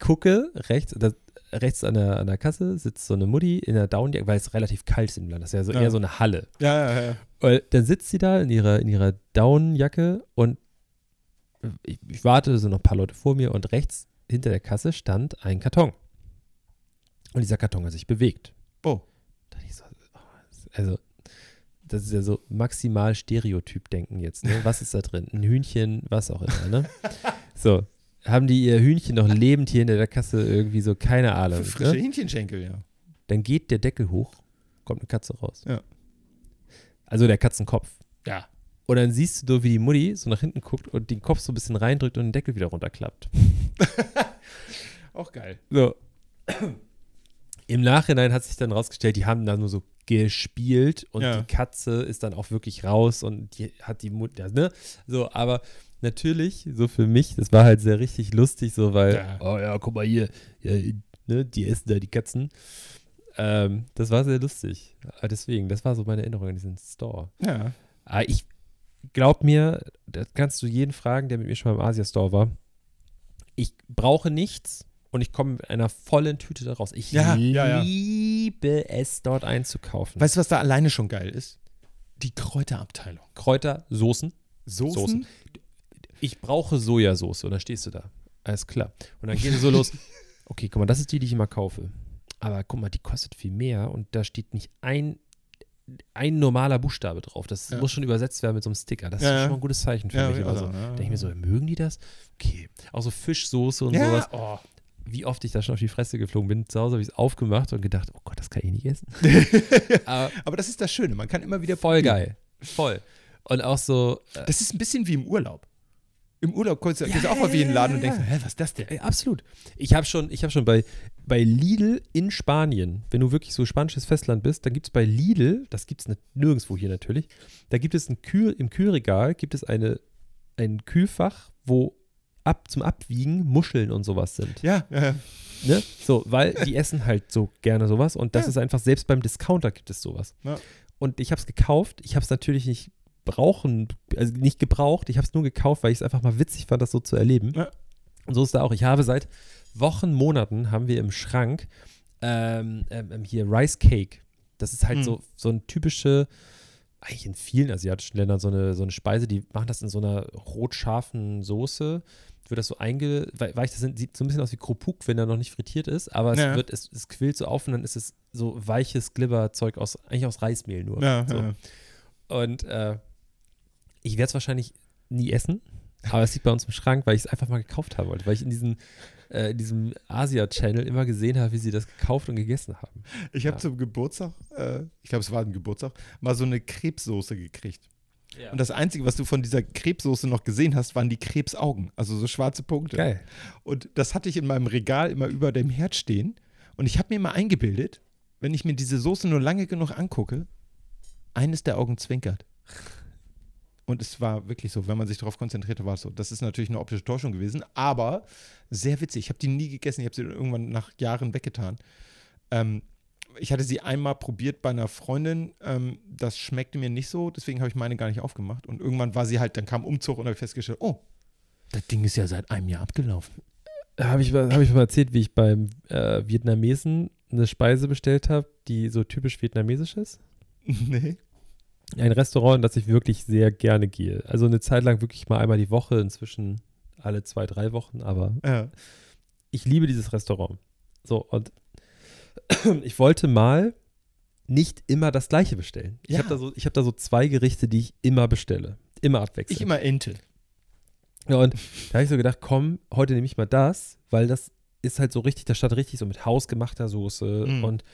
Speaker 1: gucke rechts, da, rechts an der, an der Kasse sitzt so eine Mutti in der Downjacke, weil es relativ kalt ist im Land. Das ist ja so
Speaker 2: Ja.
Speaker 1: eher so eine Halle.
Speaker 2: Ja, ja, ja.
Speaker 1: Und dann sitzt sie da in ihrer, in ihrer Downjacke und ich, ich warte, sind noch ein paar Leute vor mir und rechts hinter der Kasse stand ein Karton. Und dieser Karton hat sich bewegt.
Speaker 2: Oh.
Speaker 1: Da ich so, oh, das- also, das ist ja so maximal Stereotyp-Denken jetzt. Ne? Was ist da drin? Ein Hühnchen, was auch immer. Ne? So, haben die ihr Hühnchen noch lebend hier in der Kasse irgendwie so, keine Ahnung.
Speaker 2: Frische
Speaker 1: Ne?
Speaker 2: Hähnchenschenkel, ja.
Speaker 1: Dann geht der Deckel hoch, kommt eine Katze raus.
Speaker 2: Ja.
Speaker 1: Also der Katzenkopf.
Speaker 2: Ja.
Speaker 1: Und dann siehst du, wie die Mutti so nach hinten guckt und den Kopf so ein bisschen reindrückt und den Deckel wieder runterklappt.
Speaker 2: Auch geil.
Speaker 1: So. Im Nachhinein hat sich dann rausgestellt, die haben da nur so gespielt und
Speaker 2: Ja.
Speaker 1: die Katze ist dann auch wirklich raus und die hat die Mutter, ne? So, aber natürlich, so für mich, das war halt sehr richtig lustig, so, weil,
Speaker 2: Ja.
Speaker 1: oh ja, guck mal hier, ja, ne, die essen da die Katzen. Ähm, das war sehr lustig. Aber deswegen, das war so meine Erinnerung an diesen Store.
Speaker 2: Ja.
Speaker 1: Aber ich glaub mir, das kannst du jeden fragen, der mit mir schon beim Asia-Store war. Ich brauche nichts und ich komme mit einer vollen Tüte da raus. Ich
Speaker 2: Ja, ja, ja.
Speaker 1: liebe es, dort einzukaufen.
Speaker 2: Weißt du, was da alleine schon geil ist? Die Kräuterabteilung.
Speaker 1: Kräuter, Soßen.
Speaker 2: Soßen?
Speaker 1: Soßen. Ich brauche Sojasauce. Und dann stehst du da. Alles klar. Und dann geht es so los. Okay, guck mal, das ist die, die ich immer kaufe. Aber guck mal, die kostet viel mehr und da steht nicht ein, ein normaler Buchstabe drauf. Das
Speaker 2: Ja.
Speaker 1: muss schon übersetzt werden mit so einem Sticker. Das ist
Speaker 2: Ja, ja.
Speaker 1: schon mal ein gutes Zeichen für
Speaker 2: Ja,
Speaker 1: mich.
Speaker 2: Also,
Speaker 1: so.
Speaker 2: ja.
Speaker 1: Denke ich mir so, mögen die das? Okay. Auch so Fischsoße und sowas.
Speaker 2: oh.
Speaker 1: Wie oft ich da schon auf die Fresse geflogen bin. Zu Hause habe ich es aufgemacht und gedacht, oh Gott, das kann ich nicht essen. Aber
Speaker 2: Aber das ist das Schöne, man kann immer wieder
Speaker 1: voll
Speaker 2: probieren.
Speaker 1: geil. Voll. Und auch so, äh,
Speaker 2: Das ist ein bisschen wie im Urlaub. Im Urlaub kommst du
Speaker 1: Ja,
Speaker 2: auch
Speaker 1: ja,
Speaker 2: mal wie in den
Speaker 1: ja,
Speaker 2: Laden
Speaker 1: ja,
Speaker 2: und denkst,
Speaker 1: ja.
Speaker 2: hä, was ist das denn?
Speaker 1: Ey, absolut. Ich habe schon, ich habe schon bei, bei Lidl in Spanien, wenn du wirklich so spanisches Festland bist, dann gibt es bei Lidl, das gibt es nirgendwo hier natürlich, da gibt es ein Kühl, im Kühlregal gibt es eine, ein Kühlfach, wo ab zum Abwiegen Muscheln und sowas sind.
Speaker 2: Ja, ja,
Speaker 1: Ne? So, weil die essen halt so gerne sowas und das
Speaker 2: Ja.
Speaker 1: ist einfach, selbst beim Discounter gibt es sowas.
Speaker 2: Ja.
Speaker 1: Und ich habe es gekauft, ich habe es natürlich nicht brauchen, also nicht gebraucht, ich habe es nur gekauft, weil ich es einfach mal witzig fand, das so zu erleben.
Speaker 2: Ja.
Speaker 1: Und so ist da auch. Ich habe seit Wochen, Monaten haben wir im Schrank ähm, ähm, hier Rice Cake. Das ist halt
Speaker 2: Hm.
Speaker 1: so, so ein typische, eigentlich in vielen asiatischen Ländern so eine, so eine Speise, die machen das in so einer rot-scharfen Soße, wird das so einge, weicht das sind, sieht so ein bisschen aus wie Krupuk, wenn er noch nicht frittiert ist, aber es
Speaker 2: Ja.
Speaker 1: wird, es, es quillt so auf und dann ist es so weiches Glibberzeug aus, eigentlich aus Reismehl nur.
Speaker 2: Ja,
Speaker 1: so.
Speaker 2: ja.
Speaker 1: Und äh, ich werde es wahrscheinlich nie essen, aber es liegt bei uns im Schrank, weil ich es einfach mal gekauft haben wollte, weil ich in diesen, äh, in diesem Asia-Channel immer gesehen habe, wie sie das gekauft und gegessen haben.
Speaker 2: Ich habe
Speaker 1: Ja.
Speaker 2: zum Geburtstag, äh, ich glaube, es war ein Geburtstag, mal so eine Krebssoße gekriegt.
Speaker 1: Ja.
Speaker 2: Und das Einzige, was du von dieser Krebssoße noch gesehen hast, waren die Krebsaugen, also so schwarze Punkte.
Speaker 1: Geil.
Speaker 2: Und das hatte ich in meinem Regal immer über dem Herd stehen. Und ich habe mir mal eingebildet, wenn ich mir diese Soße nur lange genug angucke, eines der Augen zwinkert. Und es war wirklich so, wenn man sich darauf konzentrierte, war es so. Das ist natürlich eine optische Täuschung gewesen, aber sehr witzig. Ich habe die nie gegessen, ich habe sie irgendwann nach Jahren weggetan. Ähm, ich hatte sie einmal probiert bei einer Freundin, ähm, das schmeckte mir nicht so, deswegen habe ich meine gar nicht aufgemacht. Und irgendwann war sie halt, dann kam Umzug und habe ich festgestellt, oh, das Ding ist ja seit einem Jahr abgelaufen.
Speaker 1: Habe ich, mal- hab ich mal erzählt, wie ich beim äh, Vietnamesen eine Speise bestellt habe, die so typisch vietnamesisch ist?
Speaker 2: nee.
Speaker 1: Ein Restaurant, in das ich wirklich sehr gerne gehe. Also eine Zeit lang wirklich mal einmal die Woche, inzwischen alle zwei, drei Wochen, aber
Speaker 2: Ja.
Speaker 1: ich liebe dieses Restaurant. So, und ich wollte mal nicht immer das gleiche bestellen. Ich
Speaker 2: Ja.
Speaker 1: habe da, so, ich hab da so zwei Gerichte, die ich immer bestelle. Immer abwechselnd.
Speaker 2: Ich immer Ente.
Speaker 1: Ja, und da habe ich so gedacht, komm, heute nehme ich mal das, weil das ist halt so richtig, das statt richtig so mit hausgemachter Soße
Speaker 2: Mm.
Speaker 1: und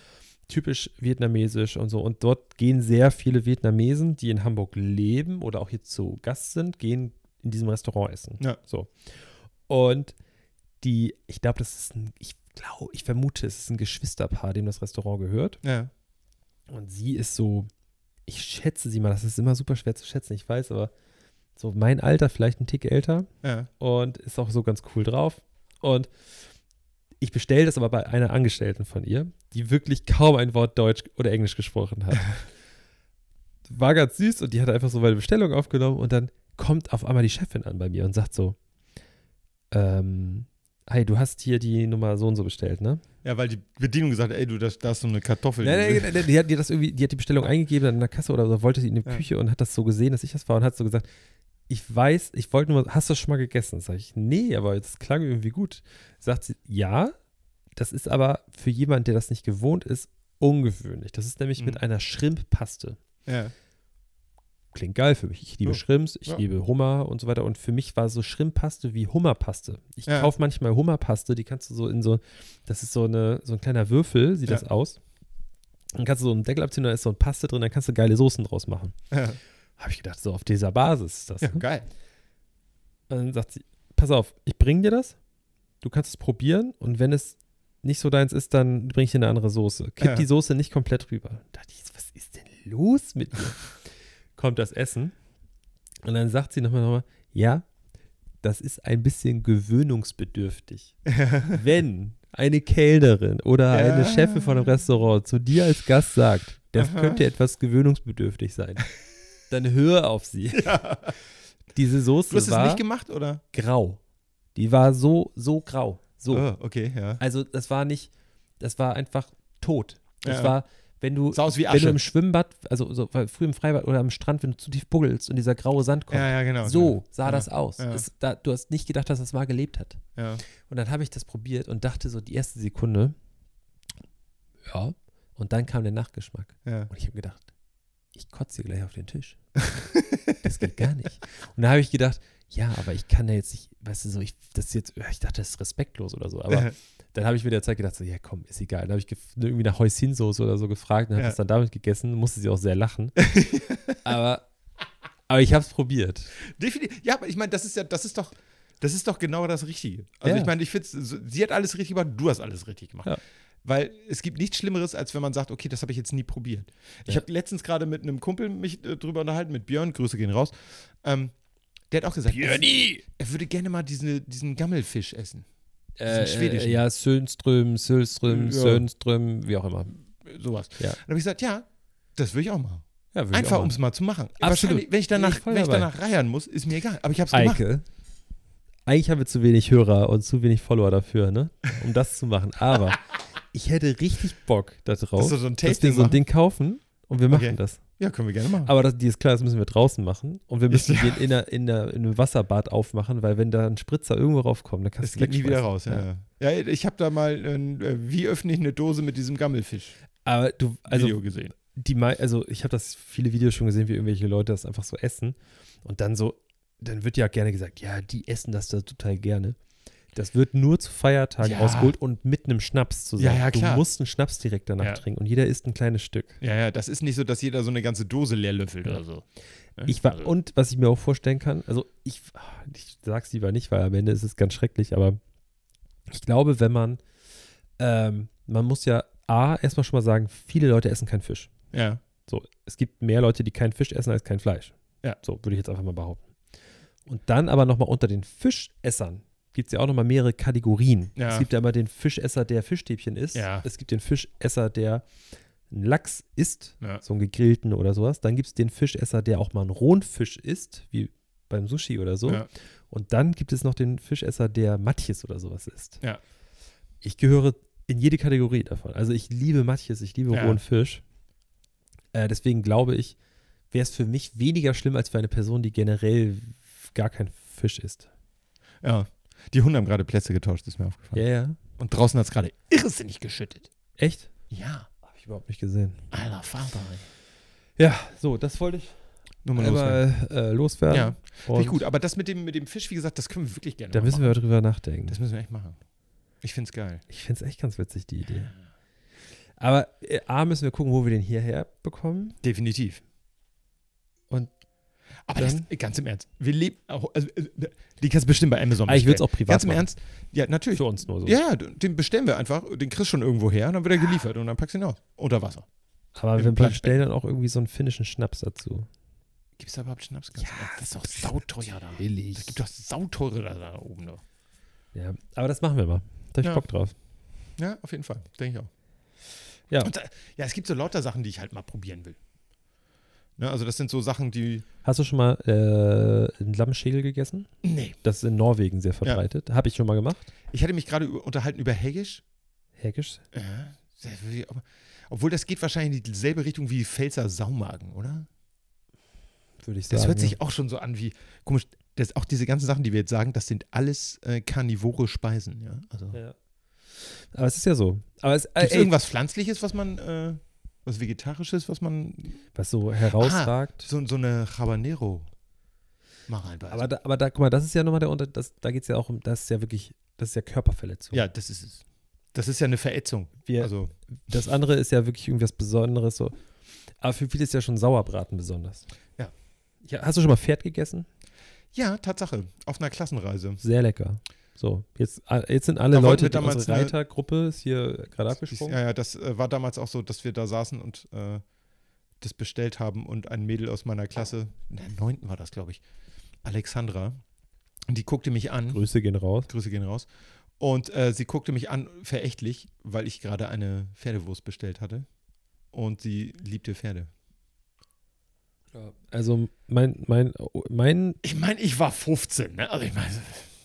Speaker 1: typisch vietnamesisch und so. Und dort gehen sehr viele Vietnamesen, die in Hamburg leben oder auch hier zu Gast sind, gehen in diesem Restaurant essen.
Speaker 2: Ja.
Speaker 1: So. Und die, ich glaube, das ist ein, ich glaube, ich vermute, es ist ein Geschwisterpaar, dem das Restaurant gehört.
Speaker 2: Ja.
Speaker 1: Und sie ist so, ich schätze sie mal, das ist immer super schwer zu schätzen, ich weiß, aber so mein Alter, vielleicht ein Tick älter
Speaker 2: Ja.
Speaker 1: und ist auch so ganz cool drauf. Und ich bestelle das aber bei einer Angestellten von ihr, die wirklich kaum ein Wort Deutsch oder Englisch gesprochen hat. War ganz süß und die hat einfach so meine Bestellung aufgenommen und dann kommt auf einmal die Chefin an bei mir und sagt so, ähm, hey, du hast hier die Nummer so und so bestellt, ne?
Speaker 2: Ja, weil die Bedienung gesagt hat, ey, du, das, da ist so eine Kartoffel.
Speaker 1: Nein, nein, nein, nein, die hat, die hat das irgendwie, die hat die Bestellung eingegeben in der Kasse oder so, wollte sie in die
Speaker 2: Ja.
Speaker 1: Küche und hat das so gesehen, dass ich das war und hat so gesagt, ich weiß, ich wollte nur, hast du das schon mal gegessen? Sag ich, nee, aber das klang irgendwie gut. Sagt sie, ja, das ist aber für jemanden, der das nicht gewohnt ist, ungewöhnlich. Das ist nämlich
Speaker 2: Mhm.
Speaker 1: mit einer Shrimp-Paste.
Speaker 2: Ja.
Speaker 1: Klingt geil für mich. Ich liebe
Speaker 2: Ja.
Speaker 1: Shrimps, ich
Speaker 2: Ja.
Speaker 1: liebe Hummer und so weiter. Und für mich war so Shrimp-Paste wie Hummerpaste. Ich
Speaker 2: Ja.
Speaker 1: kaufe manchmal Hummerpaste, die kannst du so in so, das ist so, eine, so ein kleiner Würfel, sieht das aus. Dann kannst du so einen Deckel abziehen, da ist so ein Paste drin, dann kannst du geile Soßen draus machen.
Speaker 2: Ja.
Speaker 1: Habe ich gedacht, so auf dieser Basis ist das.
Speaker 2: ja,
Speaker 1: ne?
Speaker 2: geil.
Speaker 1: Und dann sagt sie, pass auf, ich bringe dir das, du kannst es probieren und wenn es nicht so deins ist, dann bringe ich dir eine andere Soße. Kipp
Speaker 2: Ja.
Speaker 1: die Soße nicht komplett rüber. Da dachte ich, was ist denn los mit mir? Kommt das Essen und dann sagt sie nochmal, nochmal, ja, das ist ein bisschen gewöhnungsbedürftig. Wenn eine Kellnerin oder
Speaker 2: Ja.
Speaker 1: eine Chefin von einem Restaurant zu dir als Gast sagt, das
Speaker 2: Aha.
Speaker 1: könnte etwas gewöhnungsbedürftig sein, dann hör auf sie.
Speaker 2: Ja.
Speaker 1: Diese Soße
Speaker 2: Du hast es
Speaker 1: war
Speaker 2: nicht gemacht, oder?
Speaker 1: grau. Die war so, so grau. So.
Speaker 2: Oh, okay, ja.
Speaker 1: Also das war nicht, das war einfach tot. Das
Speaker 2: Ja.
Speaker 1: war, wenn du,
Speaker 2: Sah aus wie
Speaker 1: wenn du im Schwimmbad, also so, früh im Freibad oder am Strand, wenn du zu tief buggelst und dieser graue Sand kommt.
Speaker 2: Ja, ja, genau.
Speaker 1: So
Speaker 2: genau.
Speaker 1: sah
Speaker 2: ja.
Speaker 1: das aus.
Speaker 2: Ja.
Speaker 1: Es, da, du hast nicht gedacht, dass das mal gelebt hat.
Speaker 2: Ja.
Speaker 1: Und dann habe ich das probiert und dachte so die erste Sekunde, ja. Und dann kam der Nachgeschmack.
Speaker 2: Ja.
Speaker 1: Und ich habe gedacht, ich kotze gleich auf den Tisch. das geht gar nicht. Und da habe ich gedacht, ja, aber ich kann ja jetzt nicht, weißt du, so, ich, das ist jetzt, ich dachte, das ist respektlos oder so. Aber dann habe ich mir der Zeit gedacht, so, ja, komm, ist egal. Dann habe ich irgendwie nach Häuschensoße oder so gefragt und habe
Speaker 2: Ja.
Speaker 1: das dann damit gegessen, musste sie auch sehr lachen. aber, aber ich habe es probiert.
Speaker 2: Definitiv. Ja, aber ich meine, das ist ja, das ist doch, das ist doch genau das Richtige. Also
Speaker 1: Ja.
Speaker 2: ich meine, ich finde, sie hat alles richtig gemacht, du hast alles richtig gemacht.
Speaker 1: Ja.
Speaker 2: Weil es gibt nichts Schlimmeres, als wenn man sagt, okay, das habe ich jetzt nie probiert. Ich
Speaker 1: Ja.
Speaker 2: habe letztens gerade mit einem Kumpel mich äh, drüber unterhalten, mit Björn, Grüße gehen raus. Ähm, der hat auch gesagt, er, er würde gerne mal diese, diesen Gammelfisch essen.
Speaker 1: Äh,
Speaker 2: schwedischen.
Speaker 1: äh, ja, Sönström, Sölström,
Speaker 2: Ja.
Speaker 1: Sönström, wie auch immer.
Speaker 2: Sowas.
Speaker 1: Ja.
Speaker 2: Dann habe ich gesagt, ja, das will ich auch machen.
Speaker 1: Ja, würde
Speaker 2: Einfach, um es mal zu machen.
Speaker 1: Absolut.
Speaker 2: Wenn ich danach,
Speaker 1: ich
Speaker 2: wenn ich danach reiern muss, ist mir egal. Aber ich habe es gemacht.
Speaker 1: Eike. Eigentlich haben wir zu wenig Hörer und zu wenig Follower dafür, ne? Um das zu machen. Aber ich hätte richtig Bock darauf,
Speaker 2: Dass du so ein
Speaker 1: dass wir so ein? Ding kaufen und wir machen
Speaker 2: Okay.
Speaker 1: das.
Speaker 2: Ja, können wir gerne machen.
Speaker 1: Aber das, die ist klar, das müssen wir draußen machen. Und wir müssen
Speaker 2: Ja.
Speaker 1: den in, der, in, der, in einem Wasserbad aufmachen, weil wenn da ein Spritzer irgendwo raufkommt, dann kannst
Speaker 2: Es
Speaker 1: du
Speaker 2: geht nie wieder raus, ja. Ja, ja ich habe da mal, äh, wie öffne ich eine Dose mit diesem Gammelfisch?
Speaker 1: Aber du, also
Speaker 2: Video gesehen.
Speaker 1: die also ich habe das viele Videos schon gesehen, wie irgendwelche Leute das einfach so essen und dann so, dann wird ja gerne gesagt, ja, die essen das da total gerne. Das wird nur zu Feiertagen
Speaker 2: Ja.
Speaker 1: ausgeholt und mit einem Schnaps zusammen.
Speaker 2: Ja, ja, klar.
Speaker 1: Du musst einen Schnaps direkt danach
Speaker 2: Ja.
Speaker 1: trinken und jeder isst ein kleines Stück.
Speaker 2: Ja, ja, das ist nicht so, dass jeder so eine ganze Dose leer löffelt oder so. Ne?
Speaker 1: Ich war,
Speaker 2: Also,
Speaker 1: und was ich mir auch vorstellen kann, also ich, ich sag's lieber nicht, weil am Ende ist es ganz schrecklich, aber ich glaube, wenn man, ähm, man muss ja A, erstmal schon mal sagen, viele Leute essen keinen Fisch.
Speaker 2: Ja,
Speaker 1: So, es gibt mehr Leute, die keinen Fisch essen als kein Fleisch.
Speaker 2: Ja.
Speaker 1: So, würde ich jetzt einfach mal behaupten. Und dann aber nochmal unter den Fischessern gibt es ja auch nochmal mehrere Kategorien.
Speaker 2: Ja.
Speaker 1: Es gibt ja immer den Fischesser, der Fischstäbchen isst.
Speaker 2: Ja.
Speaker 1: Es gibt den Fischesser, der einen Lachs isst,
Speaker 2: Ja.
Speaker 1: so einen gegrillten oder sowas. Dann gibt es den Fischesser, der auch mal einen rohen Fisch isst, wie beim Sushi oder so. Und dann gibt es noch den Fischesser, der Matjes oder sowas isst. Ich gehöre in jede Kategorie davon. Also ich liebe Matjes, ich liebe rohen Fisch. Äh, deswegen glaube ich, wäre es für mich weniger schlimm als für eine Person, die generell gar kein Fisch isst.
Speaker 2: ja. Die Hunde haben gerade Plätze getauscht, ist mir aufgefallen.
Speaker 1: Ja, ja.
Speaker 2: Und draußen hat es gerade irrsinnig geschüttet.
Speaker 1: Echt?
Speaker 2: Ja,
Speaker 1: Habe ich überhaupt nicht gesehen.
Speaker 2: alter Vater.
Speaker 1: Ja, so, das wollte ich
Speaker 2: Nur mal loswerden.
Speaker 1: äh, loswerden.
Speaker 2: Ja, finde ich gut. Aber das mit dem, mit dem Fisch, wie gesagt, das können wir wirklich gerne
Speaker 1: Da
Speaker 2: mal
Speaker 1: müssen
Speaker 2: machen.
Speaker 1: wir drüber nachdenken.
Speaker 2: Das müssen wir echt machen. Ich finde es geil.
Speaker 1: Ich finde es echt ganz witzig, die Idee. Aber äh, A, müssen wir gucken, wo wir den hierher bekommen.
Speaker 2: Definitiv. Aber das, ganz im Ernst, wir leben, auch- also, äh, die kannst du bestimmt bei Amazon
Speaker 1: Ah, ich würde es
Speaker 2: bestellen.
Speaker 1: auch privat
Speaker 2: Ganz im
Speaker 1: machen.
Speaker 2: Ernst, ja, natürlich.
Speaker 1: Für uns nur so.
Speaker 2: Ja, den bestellen wir einfach, den kriegst du schon irgendwo her und dann wird er geliefert und dann packst du ihn aus. Unter Wasser.
Speaker 1: Aber wir bestellen dann auch irgendwie so einen finnischen Schnaps dazu.
Speaker 2: Gibt es da überhaupt Schnaps?
Speaker 1: Ja,
Speaker 2: das ist doch sauteuer da.
Speaker 1: Billig.
Speaker 2: Das gibt doch sauteure da, da oben. Da.
Speaker 1: Ja, aber das machen wir mal. Da hab ich
Speaker 2: Ja.
Speaker 1: Bock drauf.
Speaker 2: Ja, auf jeden Fall. Denke ich auch.
Speaker 1: Ja.
Speaker 2: Und, äh, ja, es gibt so lauter Sachen, die ich halt mal probieren will. Ne, also das sind so Sachen, die.
Speaker 1: Hast du schon mal äh, einen Lammschädel gegessen?
Speaker 2: Nee.
Speaker 1: Das ist in Norwegen sehr verbreitet. Habe ich schon mal gemacht.
Speaker 2: Ich hatte mich gerade unterhalten über Heggisch.
Speaker 1: Heckisch.
Speaker 2: Ja, Obwohl das geht wahrscheinlich in dieselbe Richtung wie Pfälzer Saumagen, oder?
Speaker 1: Würde ich sagen.
Speaker 2: Das hört
Speaker 1: ja.
Speaker 2: sich auch schon so an wie, komisch, das, auch diese ganzen Sachen, die wir jetzt sagen, das sind alles äh, karnivore Speisen, ja. Also,
Speaker 1: Ja. Aber es ist ja so. Aber es, äh, ey,
Speaker 2: irgendwas Pflanzliches, was man, äh, was Vegetarisches, was man,
Speaker 1: was so herausragt.
Speaker 2: so, so eine Habanero mal reinbeißt?
Speaker 1: aber, da, aber da, guck mal, das ist ja nochmal der Unter. Das, da geht es ja auch um, das ist ja wirklich, das ist ja Körperverletzung.
Speaker 2: ja, das ist es. Das ist ja eine Verätzung.
Speaker 1: Wir,
Speaker 2: Also,
Speaker 1: Das andere ist ja wirklich irgendwas Besonderes. So. Aber für viele ist ja schon Sauerbraten besonders.
Speaker 2: Ja.
Speaker 1: ja. Hast du schon mal Pferd gegessen?
Speaker 2: ja, Tatsache, auf einer Klassenreise.
Speaker 1: Sehr lecker. So, jetzt, äh, jetzt sind alle
Speaker 2: Da
Speaker 1: Leute, die
Speaker 2: damals
Speaker 1: unsere
Speaker 2: eine-
Speaker 1: Reitergruppe ist hier gerade abgesprungen.
Speaker 2: ja, ja, das äh, war damals auch so, dass wir da saßen und äh, das bestellt haben und ein Mädel aus meiner Klasse, in der neunten war das, glaube ich, Alexandra, die guckte mich an.
Speaker 1: Grüße gehen raus.
Speaker 2: Grüße gehen raus. Und äh, sie guckte mich an, verächtlich, weil ich gerade eine Pferdewurst bestellt hatte. Und sie liebte Pferde.
Speaker 1: Also mein, mein, mein,
Speaker 2: Ich meine, ich war 15, ne? Also ich meine,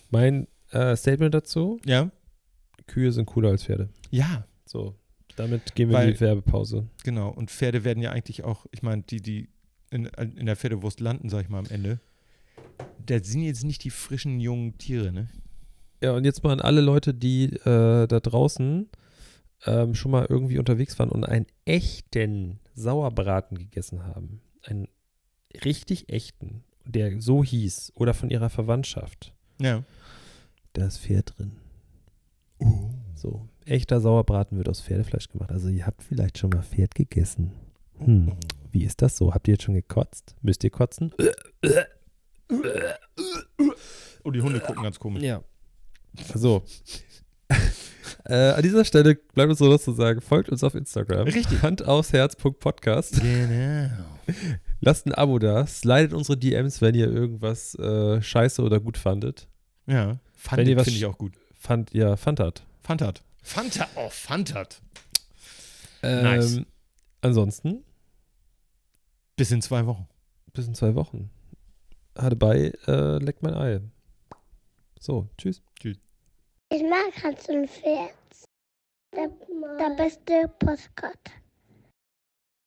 Speaker 1: mein äh, Statement dazu,
Speaker 2: ja?
Speaker 1: Kühe sind cooler als Pferde.
Speaker 2: Ja,
Speaker 1: So, damit gehen wir in
Speaker 2: Weil-
Speaker 1: die Werbepause.
Speaker 2: genau. Und Pferde werden ja eigentlich auch, ich meine, die, die in, in der Pferdewurst landen, sag ich mal, am Ende. Das sind jetzt nicht die frischen jungen Tiere, ne?
Speaker 1: Ja, und jetzt mal an alle Leute, die äh, da draußen ähm, schon mal irgendwie unterwegs waren und einen echten Sauerbraten gegessen haben. Einen richtig echten, der so hieß oder von ihrer Verwandtschaft.
Speaker 2: Ja.
Speaker 1: Da ist Pferd drin. So, echter Sauerbraten wird aus Pferdefleisch gemacht. Also ihr habt vielleicht schon mal Pferd gegessen. Hm. Wie ist das so? Habt ihr jetzt schon gekotzt? Müsst ihr kotzen?
Speaker 2: Oh, die Hunde gucken ganz komisch.
Speaker 1: Ja. So. äh, an dieser Stelle bleibt uns nur noch zu sagen, folgt uns auf Instagram.
Speaker 2: Richtig.
Speaker 1: Hand aufs Herz.podcast.
Speaker 2: Genau.
Speaker 1: Lasst ein Abo da. Slidet unsere DMs, wenn ihr irgendwas äh, scheiße oder gut fandet.
Speaker 2: Ja.
Speaker 1: Was
Speaker 2: finde ich auch gut.
Speaker 1: Fand, ja, fandet.
Speaker 2: Fantat. Fanta, oh, Fantat.
Speaker 1: Ähm,
Speaker 2: Nice.
Speaker 1: Ansonsten,
Speaker 2: Bis in zwei Wochen.
Speaker 1: bis in zwei Wochen. Hatte bei, äh, leckt mein Ei. So, tschüss.
Speaker 4: Ich mag Hans und Pferd. Der, der beste Postkarte.